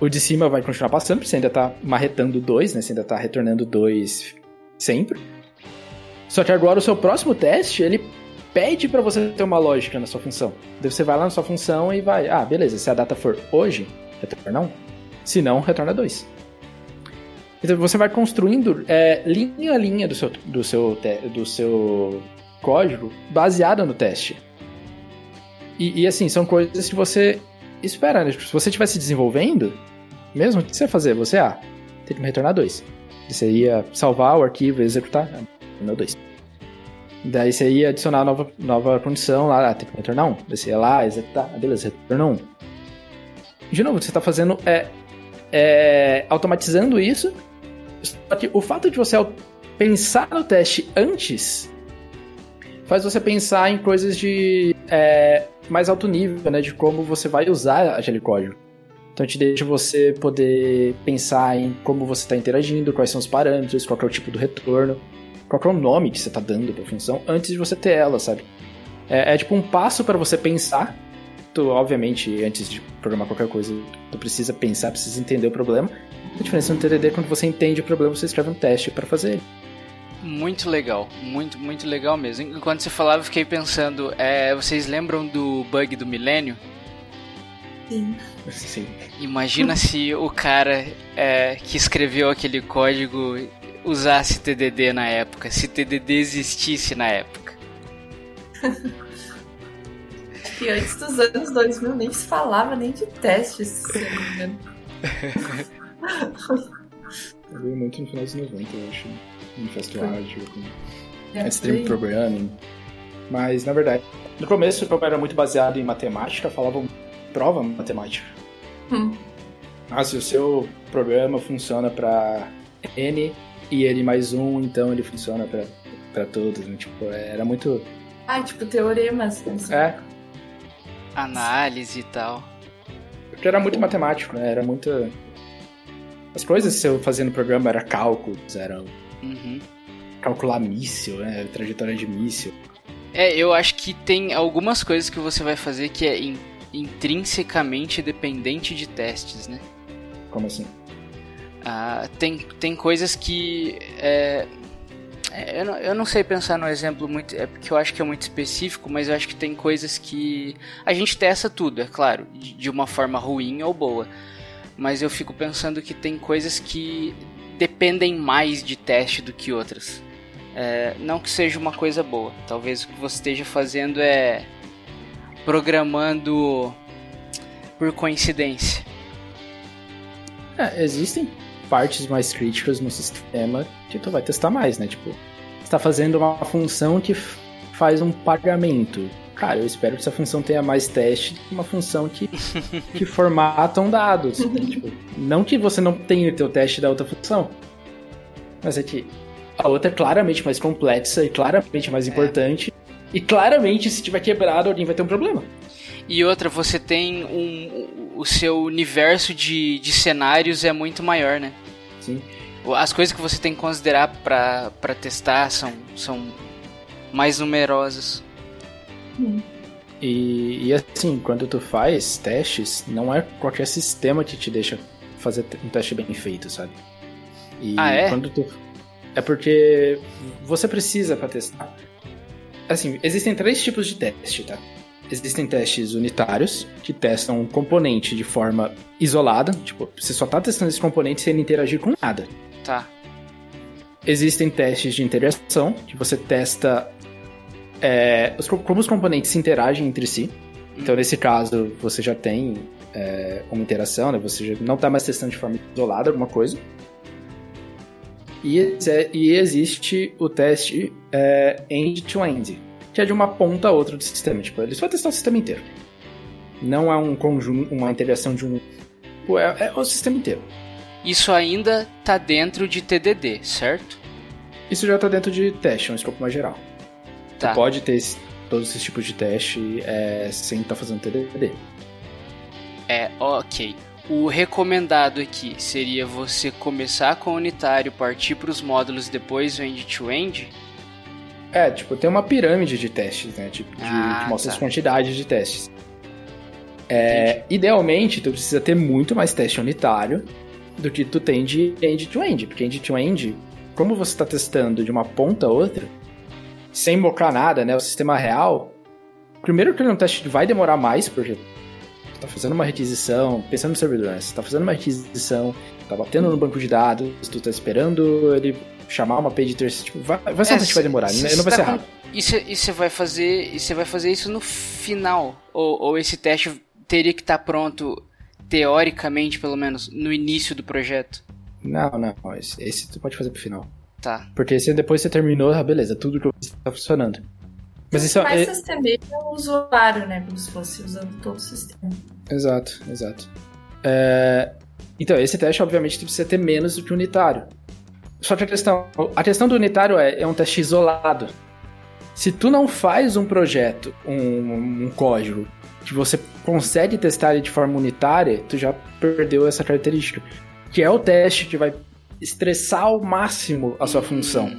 o de cima vai continuar passando, porque você ainda tá marretando 2, né? Você ainda tá retornando 2 sempre. Só que agora o seu próximo teste, ele pede para você ter uma lógica na sua função. Daí você vai lá na sua função e vai, ah, beleza, se a data for hoje, retorna 1. Se não, retorna 2. Então você vai construindo é, linha a linha do seu, do, seu, do seu código baseada no teste. E, e assim, são coisas que você espera, né? Se você estiver se desenvolvendo, mesmo, o que você ia fazer? Você, ah, tem que me retornar dois. Você ia salvar o arquivo e executar, meu dois. Daí você ia adicionar nova, nova condição lá, ah, tem que retornar um. Daí você ia lá, executar, ah, beleza, retornou um. De novo, você está fazendo é, é, automatizando isso. Só que o fato de você pensar no teste antes faz você pensar em coisas de é, mais alto nível, né? De como você vai usar aquele código. Então te deixa você poder pensar em como você está interagindo, quais são os parâmetros, qual é o tipo do retorno, qual é o nome que você está dando para a função antes de você ter ela, sabe? É, é tipo um passo para você pensar. Tu, obviamente, antes de programar qualquer coisa, tu precisa pensar, precisa entender o problema. A diferença no TDD é quando você entende o problema, você escreve um teste para fazer ele. Muito legal, muito, muito legal mesmo. Enquanto você falava, eu fiquei pensando, é, vocês lembram do bug do milênio? Sim. Sim. Imagina se o cara é, que escreveu aquele código usasse TDD na época, se TDD existisse na época. e antes dos anos 2000 nem se falava nem de testes, se não me engano. Eu vi muito no final dos 90, eu acho. Manifesto ágil, com é, Extreme Programming. Mas, na verdade, no começo o programa era muito baseado em matemática, falavam prova matemática. Hum. Ah, se o seu programa funciona para N e N mais um, então ele funciona para todos. Né? Tipo, era muito. Ah, tipo teoremas. Assim. É. Análise e tal. Porque era muito matemático, né? Era muito. As coisas que eu fazia no programa era cálculos, eram. Uhum. Calcular míssil, né? Trajetória de míssil. É, eu acho que tem algumas coisas que você vai fazer que é intrinsecamente dependente de testes, né? Como assim? Ah, tem, tem coisas que. É, é, eu, não, eu não sei pensar no exemplo muito. É porque eu acho que é muito específico, mas eu acho que tem coisas que. A gente testa tudo, é claro, de, uma forma ruim ou boa. Mas eu fico pensando que tem coisas que dependem mais de teste do que outras. É, não que seja uma coisa boa. Talvez o que você esteja fazendo é programando por coincidência. É, existem partes mais críticas no sistema que tu vai testar mais, né? Tipo, você tá fazendo uma função que faz um pagamento. Cara, eu espero que essa função tenha mais teste que uma função que, que formatam dados. tipo, não que você não tenha o teu teste da outra função, mas é que a outra é claramente mais complexa e claramente mais é. importante E claramente, se tiver quebrado, alguém vai ter um problema. E outra, você tem um. O seu universo de, de cenários é muito maior, né? Sim. As coisas que você tem que considerar para testar são, são mais numerosas. Hum. E, e assim, quando tu faz testes, não é qualquer sistema que te deixa fazer um teste bem feito, sabe? E ah, é? Quando tu... É porque você precisa para testar. Assim, existem três tipos de teste, tá? Existem testes unitários, que testam um componente de forma isolada, tipo, você só tá testando esse componente sem ele interagir com nada. Tá. Existem testes de interação, que você testa é, os, como os componentes se interagem entre si. Então, nesse caso, você já tem é, uma interação, né? Você não está mais testando de forma isolada alguma coisa. E, e existe o teste é, end-to-end, -end, que é de uma ponta a outra do sistema. Tipo, ele só vai testar o sistema inteiro. Não é um conjunto, uma interação de um. É, é o sistema inteiro. Isso ainda está dentro de TDD, certo? Isso já está dentro de teste, um escopo mais geral. Tá. Você pode ter esse, todos esses tipos de teste é, sem estar tá fazendo TDD. É, ok. O recomendado aqui seria você começar com o unitário, partir para os módulos depois o end-to-end? É, tipo, tem uma pirâmide de testes, né? Tipo, de, ah, que mostra tá. as quantidades de testes. É, idealmente, tu precisa ter muito mais teste unitário do que tu tem de end-to-end, -end, porque end-to-end, -end, como você está testando de uma ponta a outra, sem mocar nada, né? O sistema real. Primeiro que ele é um teste vai demorar mais, porque você tá fazendo uma requisição, pensando no servidor, né? Você tá fazendo uma requisição, tá batendo no banco de dados, tu tá esperando ele chamar uma page terceiro, tipo, vai, vai ser é, um vai demorar, ele não vai ser tá rápido. E você vai fazer, e você vai fazer isso no final, ou, ou esse teste teria que estar tá pronto teoricamente, pelo menos, no início do projeto? Não, não, esse, esse tu pode fazer pro final. Tá. Porque se depois você terminou, ah, beleza, tudo que está funcionando. Mas isso mais é... sistema é o usuário, né? Como se fosse usando todo o sistema. Exato, exato. É... Então, esse teste, obviamente, precisa ter menos do que o unitário. Só que a questão, a questão do unitário é, é um teste isolado. Se tu não faz um projeto, um, um código, que você consegue testar ele de forma unitária, tu já perdeu essa característica. Que é o teste que vai estressar ao máximo a sua função.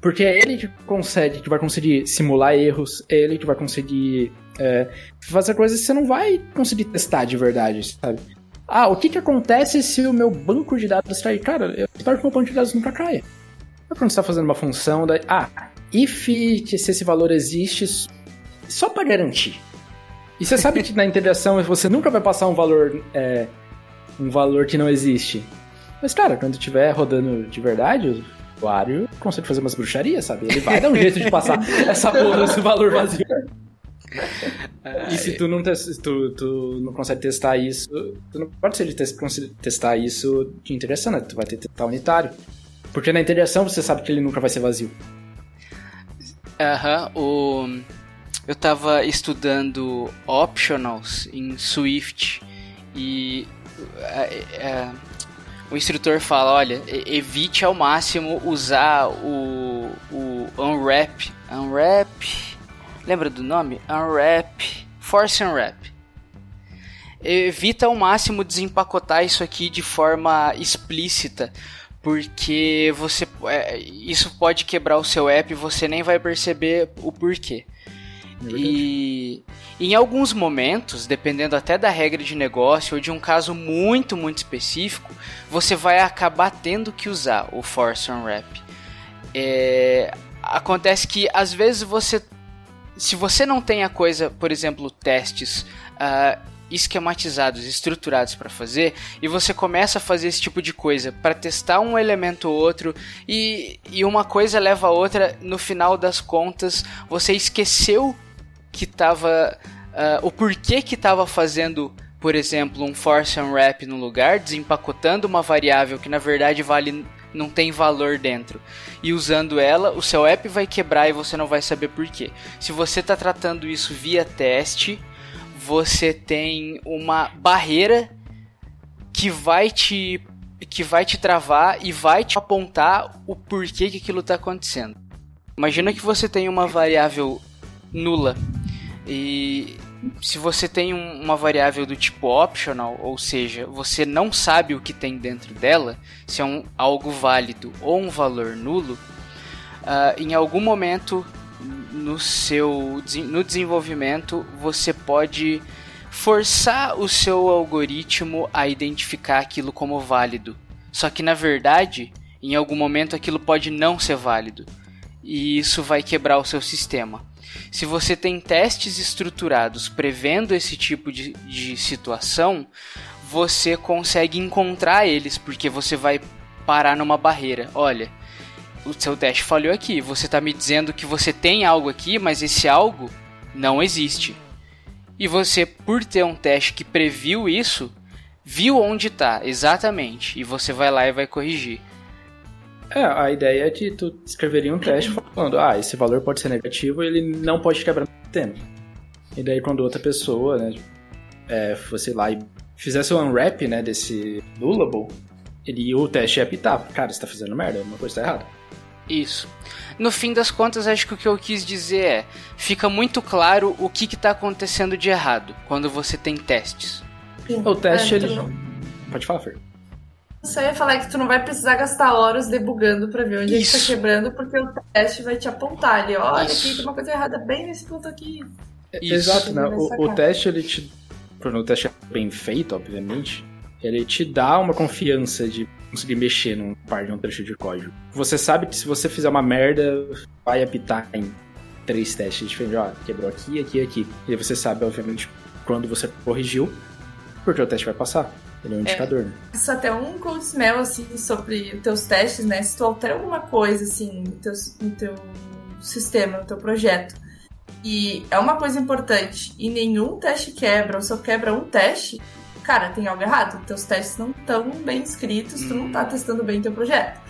Porque é ele que consegue, que vai conseguir simular erros, é ele que vai conseguir é, fazer coisas que você não vai conseguir testar de verdade, sabe? Ah, o que que acontece se o meu banco de dados cair? Cara, eu espero que o meu banco de dados nunca caia. É quando você está fazendo uma função. Ah, if que se esse valor existe, só para garantir. E você sabe que na integração você nunca vai passar um valor. É, um valor que não existe. Mas, cara, quando tiver rodando de verdade, o usuário consegue fazer umas bruxarias, sabe? Ele vai dar um jeito de passar essa porra, esse valor vazio. E se tu não, tu, tu não consegue testar isso, tu não pode ser de testar isso de integração, né? Tu vai ter que testar unitário. Porque na integração você sabe que ele nunca vai ser vazio. Aham, o... eu tava estudando optionals em Swift e é, é, o instrutor fala, olha, evite ao máximo usar o, o unwrap, unwrap, lembra do nome? Unwrap, force unwrap. Evita ao máximo desempacotar isso aqui de forma explícita, porque você é, isso pode quebrar o seu app e você nem vai perceber o porquê. É e em alguns momentos, dependendo até da regra de negócio ou de um caso muito, muito específico, você vai acabar tendo que usar o Force on Wrap. É, acontece que às vezes você. Se você não tem a coisa, por exemplo, testes uh, esquematizados, estruturados para fazer, e você começa a fazer esse tipo de coisa para testar um elemento ou outro, e, e uma coisa leva a outra, no final das contas, você esqueceu que estava. Uh, ah, o porquê que estava fazendo, por exemplo, um force unwrap no lugar, desempacotando uma variável que na verdade vale não tem valor dentro. E usando ela, o seu app vai quebrar e você não vai saber porquê. Se você está tratando isso via teste, você tem uma barreira que vai te que vai te travar e vai te apontar o porquê que aquilo está acontecendo. Imagina que você tem uma variável nula. E se você tem uma variável do tipo optional, ou seja, você não sabe o que tem dentro dela, se é um, algo válido ou um valor nulo, uh, em algum momento no seu no desenvolvimento você pode forçar o seu algoritmo a identificar aquilo como válido. Só que na verdade, em algum momento aquilo pode não ser válido. E isso vai quebrar o seu sistema. Se você tem testes estruturados prevendo esse tipo de, de situação, você consegue encontrar eles, porque você vai parar numa barreira. Olha, o seu teste falhou aqui. Você está me dizendo que você tem algo aqui, mas esse algo não existe. E você, por ter um teste que previu isso, viu onde está exatamente. E você vai lá e vai corrigir. É, a ideia é que tu escreveria um teste falando, ah, esse valor pode ser negativo e ele não pode quebrar no tempo. E daí quando outra pessoa, né, é, fosse lá e fizesse o um unwrap, né, desse nullable, ele, o teste ia apitar. Cara, você tá fazendo merda, uma coisa tá errada. Isso. No fim das contas, acho que o que eu quis dizer é: fica muito claro o que está acontecendo de errado quando você tem testes. Sim. O teste, é, ele. Pode falar, Fer. Só ia falar que tu não vai precisar gastar horas debugando para ver onde Isso. é que tá quebrando, porque o teste vai te apontar ali. Olha, Isso. aqui tem uma coisa errada bem nesse ponto aqui. Isso. Exato, né? O, o, teste, ele te. Quando o teste é bem feito, obviamente, ele te dá uma confiança de conseguir mexer num par de um trecho de código. Você sabe que se você fizer uma merda, vai apitar em três testes diferentes. Ó, quebrou aqui, aqui aqui. E você sabe, obviamente, quando você corrigiu, porque o teste vai passar. Ele é um é, indicador, né? Isso até um cold smell, assim, sobre os teus testes, né? Se tu altera alguma coisa, assim, no teu, no teu sistema, no teu projeto, e é uma coisa importante, e nenhum teste quebra, ou só quebra um teste, cara, tem algo errado. Teus testes não estão bem escritos, tu não tá hum. testando bem teu projeto.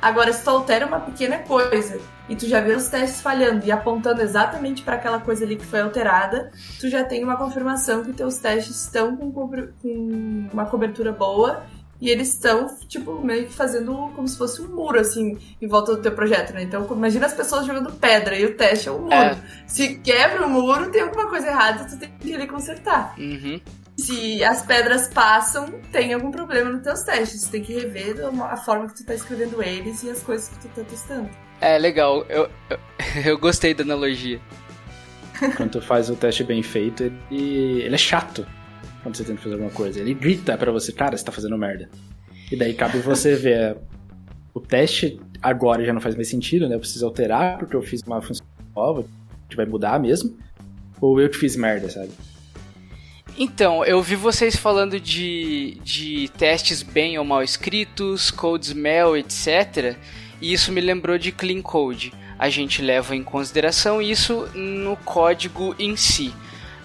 Agora, se tu altera uma pequena coisa e tu já vê os testes falhando e apontando exatamente para aquela coisa ali que foi alterada, tu já tem uma confirmação que teus testes estão com, com uma cobertura boa e eles estão, tipo, meio que fazendo como se fosse um muro, assim, em volta do teu projeto, né? Então, imagina as pessoas jogando pedra e o teste é um muro. É. Se quebra o muro, tem alguma coisa errada, tu tem que ir consertar. Uhum se as pedras passam, tem algum problema nos teus testes. Você tem que rever a forma que tu tá escrevendo eles e as coisas que tu tá testando. É, legal. Eu, eu, eu gostei da analogia. Quando tu faz o teste bem feito, ele, ele é chato quando você tenta fazer alguma coisa. Ele grita para você, cara, você tá fazendo merda. E daí cabe você ver. O teste agora já não faz mais sentido, né? Eu preciso alterar porque eu fiz uma função nova, que vai mudar mesmo. Ou eu que fiz merda, sabe? Então, eu vi vocês falando de, de testes bem ou mal escritos, code smell, etc. E isso me lembrou de clean code. A gente leva em consideração isso no código em si.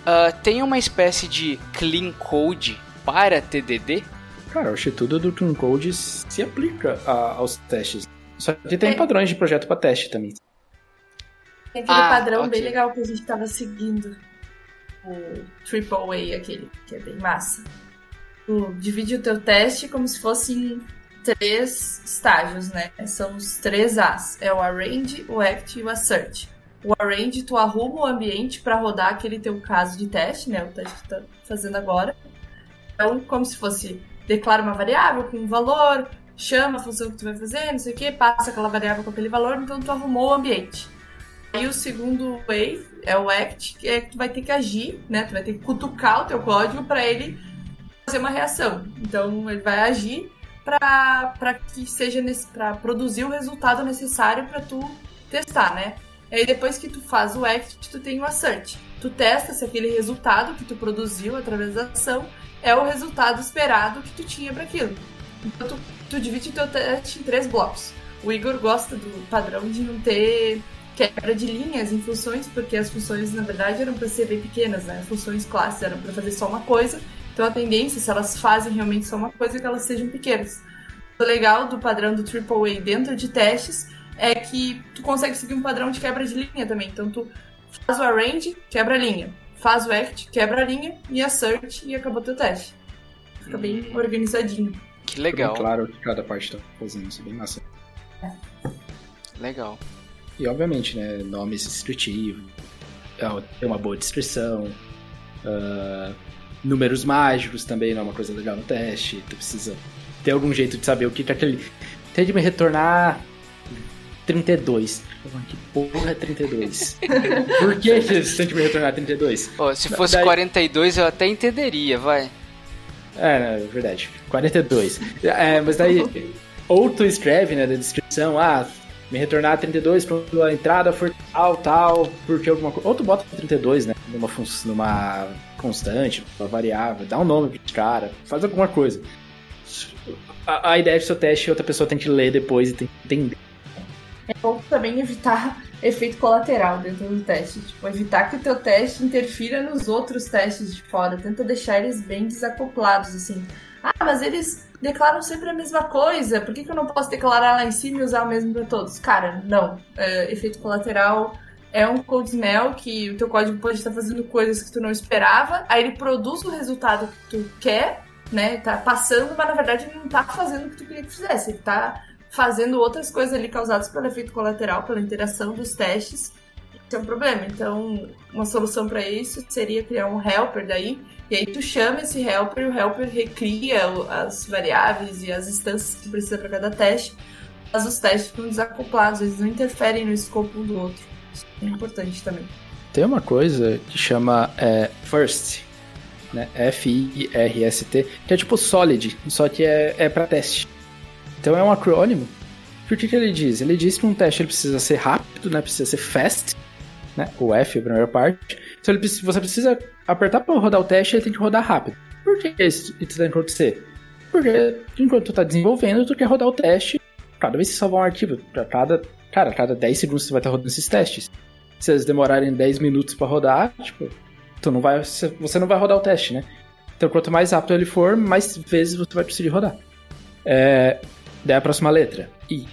Uh, tem uma espécie de clean code para TDD? Cara, eu acho que tudo do clean code se aplica a, aos testes. Só que tem é. padrões de projeto para teste também. Tem aquele ah, padrão okay. bem legal que a gente estava seguindo o Triple A aquele, que é bem massa. Tu divide o teu teste como se fossem três estágios, né? São os três As. É o Arrange, o Act e o Assert. O Arrange, tu arruma o ambiente para rodar aquele teu caso de teste, né? O teste que tu tá fazendo agora. Então, como se fosse declara uma variável com um valor, chama a função que tu vai fazer, não sei o que, passa aquela variável com aquele valor, então tu arrumou o ambiente. Aí o segundo wave é o act, que é tu vai ter que agir, né? Tu vai ter que cutucar o teu código para ele fazer uma reação. Então ele vai agir para que seja para produzir o resultado necessário para tu testar, né? E aí depois que tu faz o act, tu tem o assert. Tu testa se aquele resultado que tu produziu através da ação é o resultado esperado que tu tinha para aquilo. Então tu, tu divide o teu teste em três blocos. O Igor gosta do padrão de não ter quebra de linhas em funções, porque as funções, na verdade, eram para ser bem pequenas, né? As funções classes eram para fazer só uma coisa, então a tendência, se elas fazem realmente só uma coisa, é que elas sejam pequenas. O legal do padrão do AAA dentro de testes é que tu consegue seguir um padrão de quebra de linha também. Então tu faz o arrange, quebra a linha. Faz o act, quebra a linha, e assert e acabou teu teste. Fica bem hum. organizadinho. Que legal. claro que cada parte tá fazendo isso, é bem massa. Legal. E obviamente, né, nomes descritivos. ter uma boa descrição. Uh, números mágicos também não é uma coisa legal no teste. Tu precisa ter algum jeito de saber o que, que aquele. Tem de me retornar 32. Que porra é 32? Por que, você tem de me retornar 32? Oh, se fosse Daí... 42 eu até entenderia, vai. É, é verdade. 42. É, mas daí. Ou tu escreve, né, da descrição, ah, me retornar 32 quando a entrada for tal, tal, porque alguma coisa. Ou tu bota 32, né? Numa, numa constante, numa variável, dá um nome pro cara, faz alguma coisa. A, a ideia do seu teste outra pessoa tem que ler depois e tem que entender. É bom também evitar efeito colateral dentro do teste. Tipo, evitar que o teu teste interfira nos outros testes de fora. Tenta deixar eles bem desacoplados, assim. Ah, mas eles declaram sempre a mesma coisa. Por que, que eu não posso declarar lá em cima e usar o mesmo para todos? Cara, não. É, efeito colateral é um code smell que o teu código pode estar fazendo coisas que tu não esperava. Aí ele produz o resultado que tu quer, né? Tá passando, mas na verdade ele não tá fazendo o que tu queria que fizesse. Ele tá fazendo outras coisas ali causadas pelo efeito colateral, pela interação dos testes. Isso é um problema. Então, uma solução para isso seria criar um helper daí e aí tu chama esse helper o helper recria as variáveis e as instâncias que precisa para cada teste, mas os testes ficam desacoplados, eles não interferem no escopo um do outro. Isso é importante também. Tem uma coisa que chama é, first, né? F-I-R-S-T, que é tipo solid, só que é, é para teste. Então é um acrônimo. Por que, que ele diz? Ele diz que um teste ele precisa ser rápido, né? Precisa ser fast, né? O F a primeira parte. Então ele, você precisa apertar para rodar o teste, ele tem que rodar rápido. Por que isso tem que acontecer? Porque enquanto tu tá desenvolvendo, tu quer rodar o teste cada vez que salvar um arquivo. Pra cada, cara, cada 10 segundos você vai estar rodando esses testes. Se eles demorarem 10 minutos para rodar, tipo, tu não vai, você não vai rodar o teste, né? Então quanto mais rápido ele for, mais vezes você vai precisar rodar. É, daí a próxima letra, I.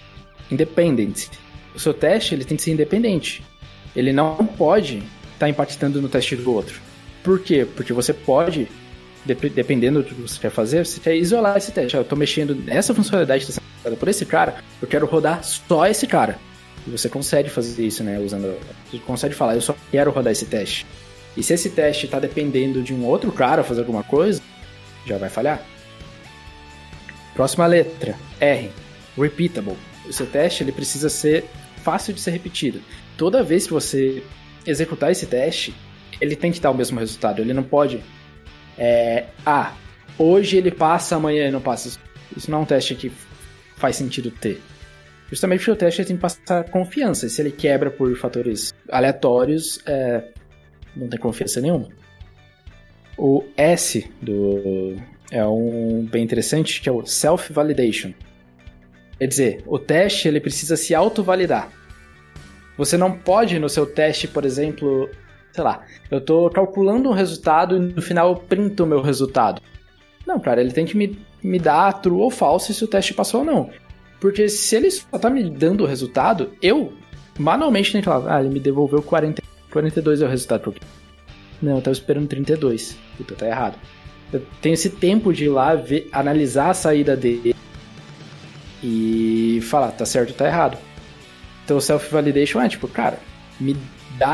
Independent. O seu teste ele tem que ser independente. Ele não pode estar tá impactando no teste do outro. Por quê? Porque você pode, dependendo do que você quer fazer, você quer isolar esse teste. Eu estou mexendo nessa funcionalidade que está sendo por esse cara, eu quero rodar só esse cara. E você consegue fazer isso, né? Usando. Você consegue falar, eu só quero rodar esse teste. E se esse teste está dependendo de um outro cara fazer alguma coisa, já vai falhar. Próxima letra, R. Repeatable. O seu teste ele precisa ser fácil de ser repetido. Toda vez que você executar esse teste, ele tem que dar o mesmo resultado. Ele não pode. É, ah, hoje ele passa, amanhã ele não passa. Isso não é um teste que faz sentido ter. Justamente porque o teste tem que passar confiança. E se ele quebra por fatores aleatórios, é, não tem confiança nenhuma. O S do é um bem interessante que é o self-validation. Quer dizer, o teste ele precisa se auto-validar. Você não pode no seu teste, por exemplo, sei lá, eu tô calculando um resultado e no final eu printo o meu resultado. Não, cara, ele tem que me, me dar true ou false se o teste passou ou não. Porque se ele só tá me dando o resultado, eu manualmente tenho que falar, ah, ele me devolveu 40, 42 é o resultado. Porque... Não, eu tava esperando 32. Puta, tá errado. Eu tenho esse tempo de ir lá ver, analisar a saída dele e falar, tá certo ou tá errado. Então o self-validation é tipo, cara, me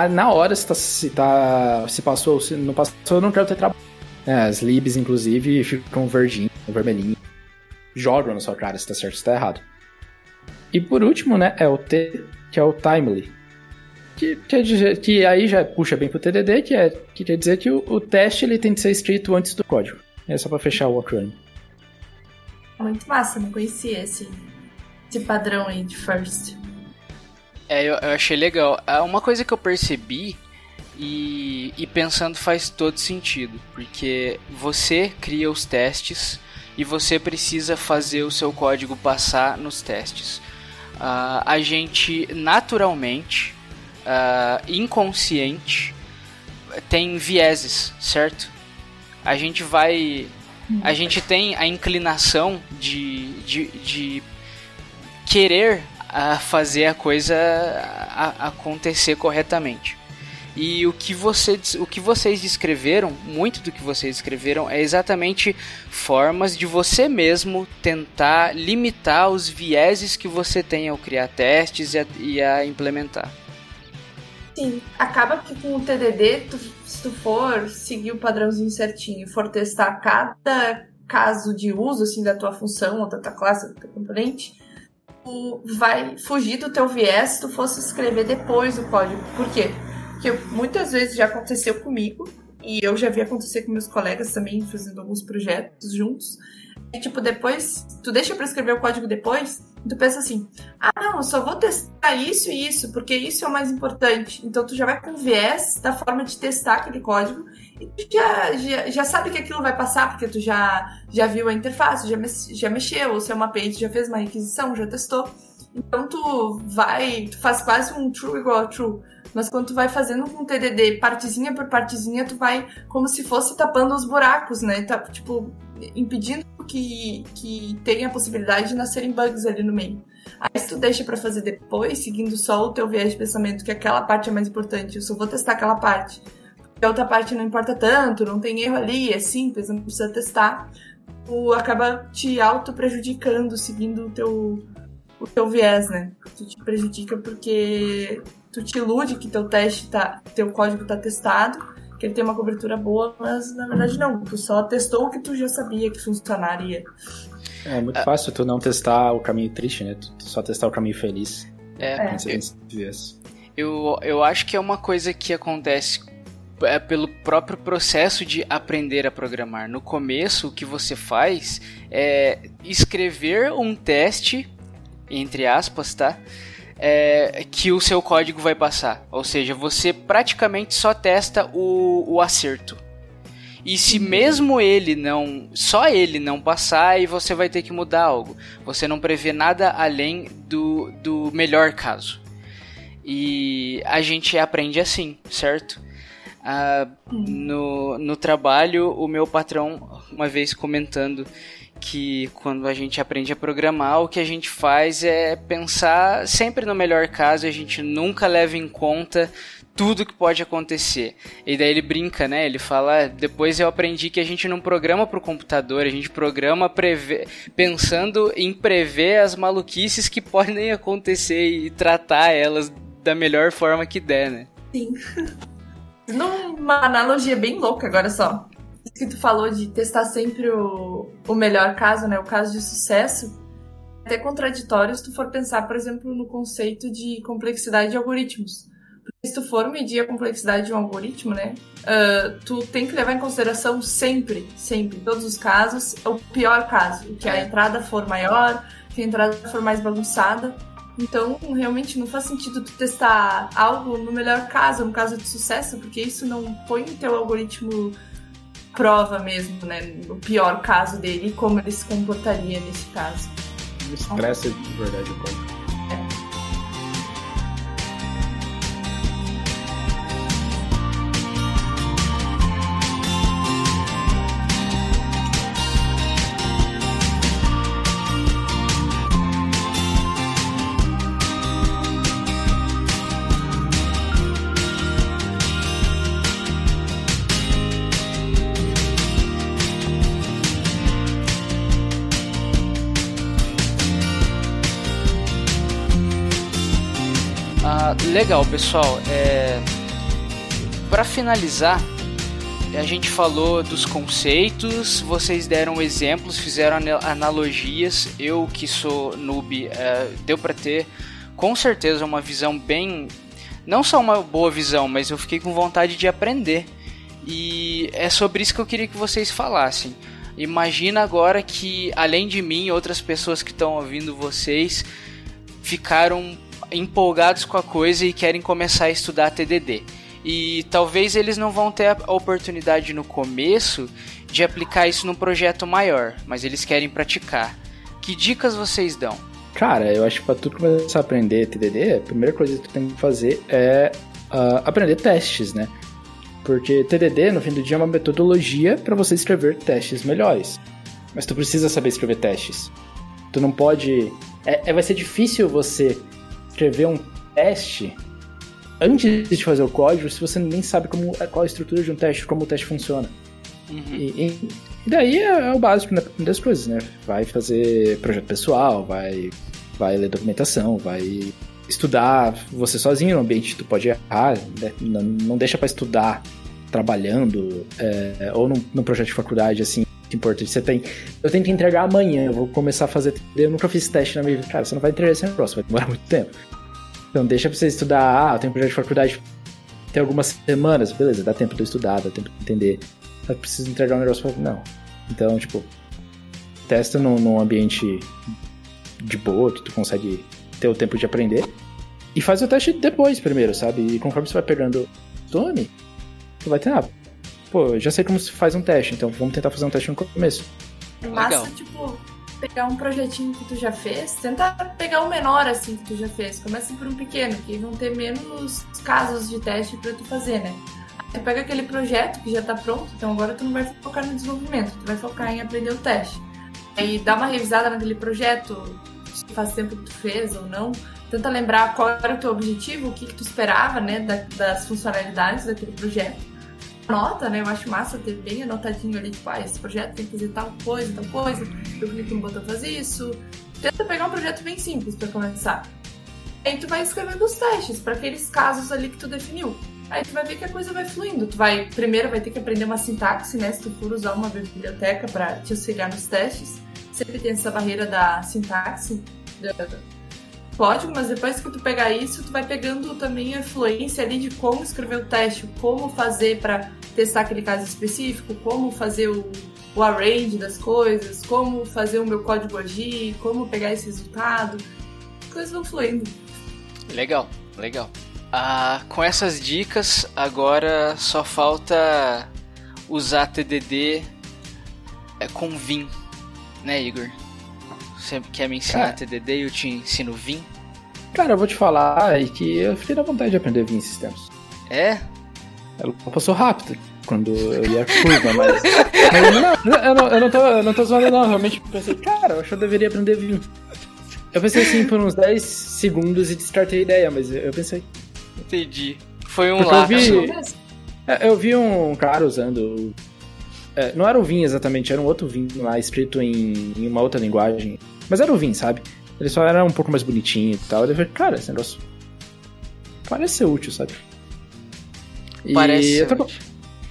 na hora se, tá, se, tá, se passou, se não passou, eu não quero ter trabalho. É, as libs, inclusive, ficam verdinho, vermelhinho. Jogam na sua cara se tá certo ou se tá errado. E por último, né, é o T, que é o timely. Que, quer dizer, que aí já puxa bem pro TDD, que, é, que quer dizer que o, o teste ele tem que ser escrito antes do código. É só pra fechar o acronym. Muito massa, não conhecia esse, esse padrão aí de first. É, eu, eu achei legal. É, uma coisa que eu percebi e, e pensando faz todo sentido, porque você cria os testes e você precisa fazer o seu código passar nos testes. Uh, a gente naturalmente, uh, inconsciente, tem vieses, certo? A gente vai. A gente tem a inclinação de, de, de querer a fazer a coisa a, acontecer corretamente. E o que, você, o que vocês descreveram, muito do que vocês descreveram, é exatamente formas de você mesmo tentar limitar os vieses que você tem ao criar testes e a, e a implementar. Sim, acaba que com o TDD, tu, se tu for seguir o padrãozinho certinho, for testar cada caso de uso assim da tua função, ou da tua classe, do teu componente, tu vai fugir do teu viés se tu fosse escrever depois o código. Por quê? Porque muitas vezes já aconteceu comigo, e eu já vi acontecer com meus colegas também, fazendo alguns projetos juntos. E, tipo, depois, tu deixa para escrever o código depois, tu pensa assim: ah, não, eu só vou testar isso e isso, porque isso é o mais importante. Então, tu já vai com viés da forma de testar aquele código já, já, já sabe que aquilo vai passar, porque tu já, já viu a interface, já, já mexeu, ou se é uma page, já fez uma requisição, já testou. Então, tu vai, tu faz quase um true igual a true. Mas quando tu vai fazendo com TDD, partezinha por partezinha, tu vai como se fosse tapando os buracos, né? Tá, tipo, impedindo que, que tenha a possibilidade de nascerem bugs ali no meio. Aí se tu deixa para fazer depois, seguindo só o teu viés de pensamento, que aquela parte é mais importante, eu só vou testar aquela parte. A outra parte não importa tanto, não tem erro ali, é simples, não precisa testar. Tu acaba te auto prejudicando seguindo o teu, o teu viés, né? Tu te prejudica porque tu te ilude que teu teste tá, teu código tá testado que ele tem uma cobertura boa, mas na verdade não. Tu só testou o que tu já sabia que funcionaria. É muito fácil tu não testar o caminho triste, né? Tu só testar o caminho feliz. É. é. Eu, eu acho que é uma coisa que acontece é pelo próprio processo de aprender a programar. No começo, o que você faz é escrever um teste, entre aspas, tá? é, que o seu código vai passar. Ou seja, você praticamente só testa o, o acerto. E se mesmo ele não, só ele não passar, aí você vai ter que mudar algo. Você não prevê nada além do, do melhor caso. E a gente aprende assim, certo? Ah, no, no trabalho, o meu patrão, uma vez comentando que quando a gente aprende a programar, o que a gente faz é pensar sempre no melhor caso, a gente nunca leva em conta tudo que pode acontecer. E daí ele brinca, né? Ele fala: depois eu aprendi que a gente não programa para o computador, a gente programa pensando em prever as maluquices que podem acontecer e tratar elas da melhor forma que der, né? Sim. Numa analogia bem louca agora só que tu falou de testar sempre o, o melhor caso, né? O caso de sucesso. É até contraditório se tu for pensar, por exemplo, no conceito de complexidade de algoritmos. Porque se tu for medir a complexidade de um algoritmo, né? Uh, tu tem que levar em consideração sempre, sempre, em todos os casos, o pior caso. Que a entrada for maior, que a entrada for mais bagunçada. Então, realmente não faz sentido tu testar algo no melhor caso, no caso de sucesso, porque isso não põe o teu algoritmo prova mesmo, né? O pior caso dele como ele se comportaria nesse caso. Expressa de verdade o código. Legal, pessoal. É... Para finalizar, a gente falou dos conceitos, vocês deram exemplos, fizeram analogias. Eu que sou noob, é, deu para ter com certeza uma visão bem, não só uma boa visão, mas eu fiquei com vontade de aprender. E é sobre isso que eu queria que vocês falassem. Imagina agora que além de mim, outras pessoas que estão ouvindo vocês ficaram empolgados com a coisa e querem começar a estudar TDD. E talvez eles não vão ter a oportunidade no começo de aplicar isso num projeto maior, mas eles querem praticar. Que dicas vocês dão? Cara, eu acho que para tu começar a aprender TDD, a primeira coisa que tu tem que fazer é uh, aprender testes, né? Porque TDD, no fim do dia, é uma metodologia para você escrever testes melhores. Mas tu precisa saber escrever testes. Tu não pode. É, é, vai ser difícil você escrever um teste antes de fazer o código se você nem sabe como, qual a estrutura de um teste, como o teste funciona. Uhum. E, e, daí é, é, o básico né, das coisas, né? Vai fazer projeto pessoal, vai, vai ler documentação, vai estudar você sozinho no ambiente, tu pode errar, né? não, não deixa para estudar trabalhando é, ou num, num, projeto de faculdade, assim, importante. Você tem, eu tenho que entregar amanhã, eu vou começar a fazer, eu nunca fiz teste na minha vida, cara, você não vai entregar esse negócio, vai demorar muito tempo. Então deixa pra você estudar, ah, eu tenho um projeto de faculdade, tem algumas semanas, beleza, dá tempo de eu estudar, dá tempo de entender, mas preciso entregar um negócio pra... Não. Então, tipo, testa num, num ambiente de boa, que tu consegue ter o tempo de aprender. E faz o teste depois primeiro, sabe? E conforme você vai pegando Stone, tu vai ter, ah, pô, já sei como se faz um teste, então vamos tentar fazer um teste no começo. É massa, Legal. tipo, pegar um projetinho que tu já fez, tenta pegar o um menor assim que tu já fez. Começa por um pequeno, que vão ter menos casos de teste para tu fazer, né? Aí tu pega aquele projeto que já tá pronto, então agora tu não vai focar no desenvolvimento, tu vai focar em aprender o teste. Aí dá uma revisada naquele projeto, se faz tempo que tu fez ou não. Tenta lembrar qual era o teu objetivo, o que, que tu esperava, né, das funcionalidades daquele projeto. Anota, né? Eu acho massa ter bem anotadinho ali, tipo, ah, esse projeto tem que fazer tal coisa, tal coisa. Eu clico no botão fazer isso. Tenta pegar um projeto bem simples para começar. Aí tu vai escrevendo os testes para aqueles casos ali que tu definiu. Aí tu vai ver que a coisa vai fluindo. Tu vai, primeiro vai ter que aprender uma sintaxe, né? Se tu for usar uma biblioteca para te auxiliar nos testes sempre tem essa barreira da sintaxe, do código, mas depois que tu pegar isso, tu vai pegando também a fluência ali de como escrever o teste, como fazer para testar aquele caso específico, como fazer o, o arrange das coisas, como fazer o meu código agir, como pegar esse resultado. As coisas vão fluindo. Legal, legal. Ah, com essas dicas, agora só falta usar TDD é, com Vim né, Igor? Você quer me ensinar Cara, TDD e eu te ensino Vim? Cara, eu vou te falar que eu fiquei na vontade de aprender Vim esses tempos. É? Ela passou rápido quando eu ia curva, mas. mas não, eu, não, eu, não tô, eu não tô zoando, não. Realmente pensei, cara, eu acho que eu deveria aprender Vim. Eu pensei assim por uns 10 segundos e descartei a ideia, mas eu pensei. Entendi. Foi um lá. Eu vi, é, eu vi um cara usando é, não era o Vim exatamente, era um outro Vim lá, escrito em, em, uma outra linguagem. Mas era o Vim, sabe? Ele só era um pouco mais bonitinho e tal. Eu falei, cara, esse negócio parece ser útil, sabe? E parece eu tô,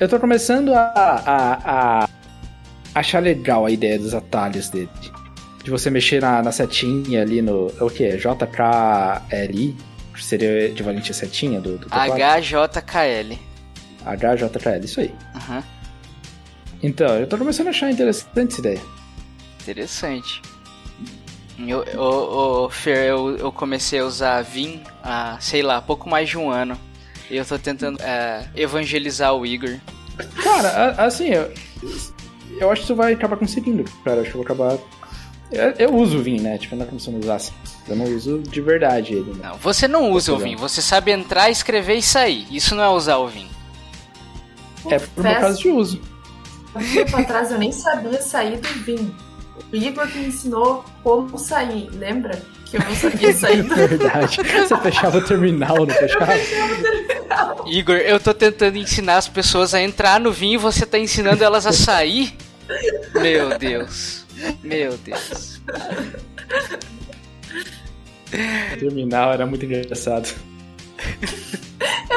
eu tô começando a, a, a, achar legal a ideia dos atalhos dele. De você mexer na, na setinha ali no. É o que? JKLI? Seria equivalente a setinha do, do HJKL. HJKL, isso aí. Uhum. Então, eu tô começando a achar interessante essa ideia. Interessante. Eu, eu, Fer, eu, eu comecei a usar Vim há, sei lá, pouco mais de um ano. E eu tô tentando é, evangelizar o Igor. Cara, assim, eu, eu acho que tu vai acabar conseguindo, cara. Eu acho que eu vou acabar. Eu, eu uso o Vim, né? Tipo, não é como se eu não usasse. Eu não uso de verdade ele. Né? Não, você não usa o Vim, você sabe entrar, escrever e sair. Isso não é usar o Vim. É por meu caso de uso. Um tempo atrás eu nem sabia sair do vinho. O Igor que me ensinou como sair, lembra? Que eu não sabia sair do Verdade. Você fechava o terminal, não fechava? Eu fechava o terminal. Igor, eu tô tentando ensinar as pessoas a entrar no vinho e você tá ensinando elas a sair? Meu Deus. Meu Deus. O terminal era muito engraçado.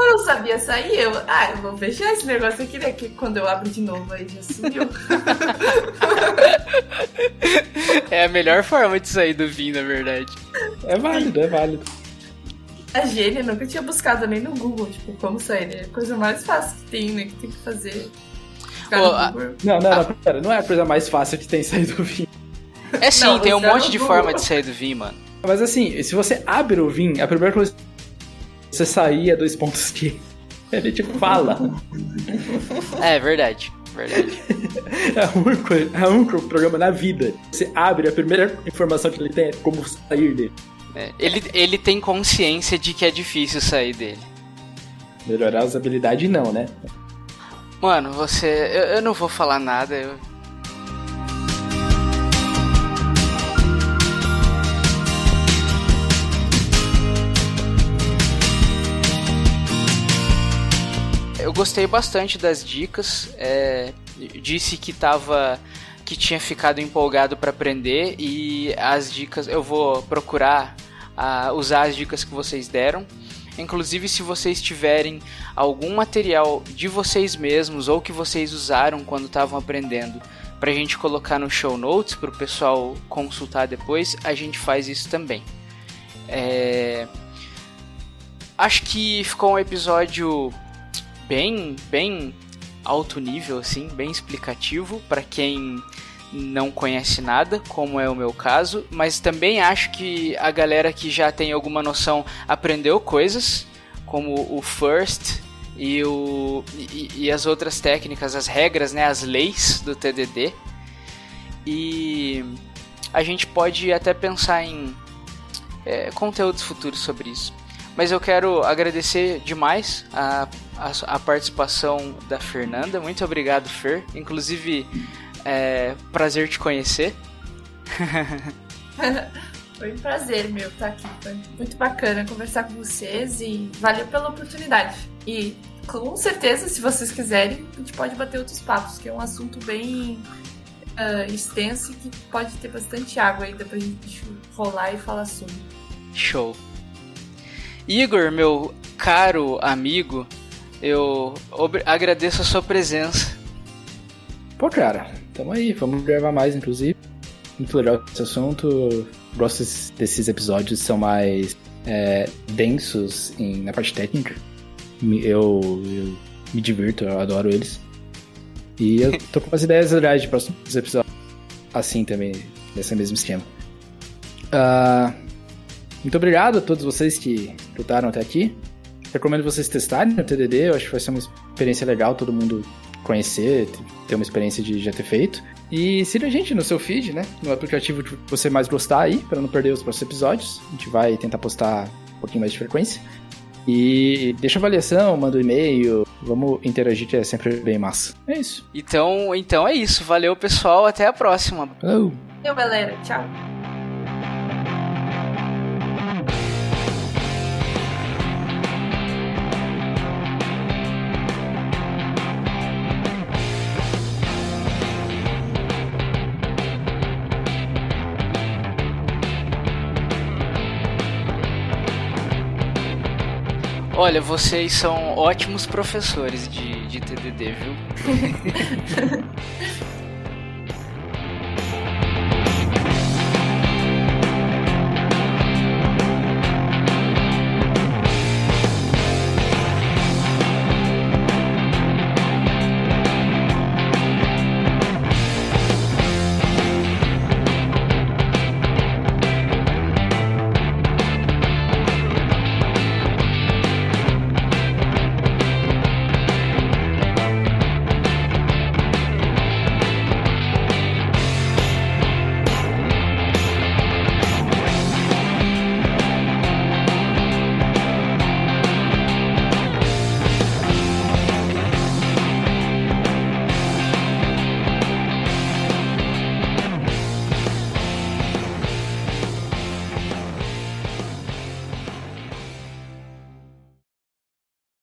Eu não sabia sair, eu. Ah, eu vou fechar esse negócio aqui, né? Que quando eu abro de novo aí já sumiu. é a melhor forma de sair do vinho, na verdade. É válido, é válido. A gênia nunca tinha buscado nem no Google, tipo, como sair, né? É a coisa mais fácil que tem, né? Que tem que fazer. Oh, a... Não, não, não, pera, não é a coisa mais fácil que tem sair do vinho. É sim, não, tem um monte de Google. forma de sair do vinho, mano. Mas assim, se você abre o vinho, a primeira coisa você saía dois pontos que ele te fala. É verdade, verdade. É o único, é o único programa na vida. Você abre, a primeira informação que ele tem é como sair dele. É, ele, ele tem consciência de que é difícil sair dele. Melhorar a usabilidade não, né? Mano, você. Eu, eu não vou falar nada, eu eu gostei bastante das dicas. É, disse que tava que tinha ficado empolgado para aprender e as dicas eu vou procurar a usar as dicas que vocês deram. Inclusive, se vocês tiverem algum material de vocês mesmos ou que vocês usaram quando estavam aprendendo, para a gente colocar no show notes para o pessoal consultar depois, a gente faz isso também. É... Acho que ficou um episódio bem, bem alto nível, assim, bem explicativo para quem não conhece nada, como é o meu caso, mas também acho que a galera que já tem alguma noção aprendeu coisas, como o first e, o, e, e as outras técnicas, as regras, né, as leis do TDD. E a gente pode até pensar em é, conteúdos futuros sobre isso. Mas eu quero agradecer demais a, a, a participação da Fernanda. Muito obrigado, Fer. Inclusive, é prazer te conhecer. Foi um prazer meu estar aqui. Foi muito bacana conversar com vocês e valeu pela oportunidade. E com certeza, se vocês quiserem, a gente pode bater outros papos, que é um assunto bem uh, extenso e que pode ter bastante água ainda pra gente rolar e falar sobre. Show. Igor, meu caro amigo, eu agradeço a sua presença. Pô, cara, tamo aí, vamos gravar mais, inclusive. Muito legal esse assunto. Gosto desses episódios, são mais é, densos em, na parte técnica. Eu, eu me divirto, eu adoro eles. E eu tô com umas ideias legais de próximos episódios assim também, nesse mesmo esquema. Uh, muito obrigado a todos vocês que lutaram até aqui. Recomendo vocês testarem o TDD, eu acho que vai ser uma experiência legal todo mundo conhecer, ter uma experiência de já ter feito. E siga a gente no seu feed, né? No aplicativo que você mais gostar aí, para não perder os próximos episódios. A gente vai tentar postar um pouquinho mais de frequência. E deixa avaliação, manda um e-mail, vamos interagir que é sempre bem massa. É isso. Então, então é isso. Valeu, pessoal. Até a próxima. Valeu, galera. Tchau. Olha, vocês são ótimos professores de, de TDD, viu?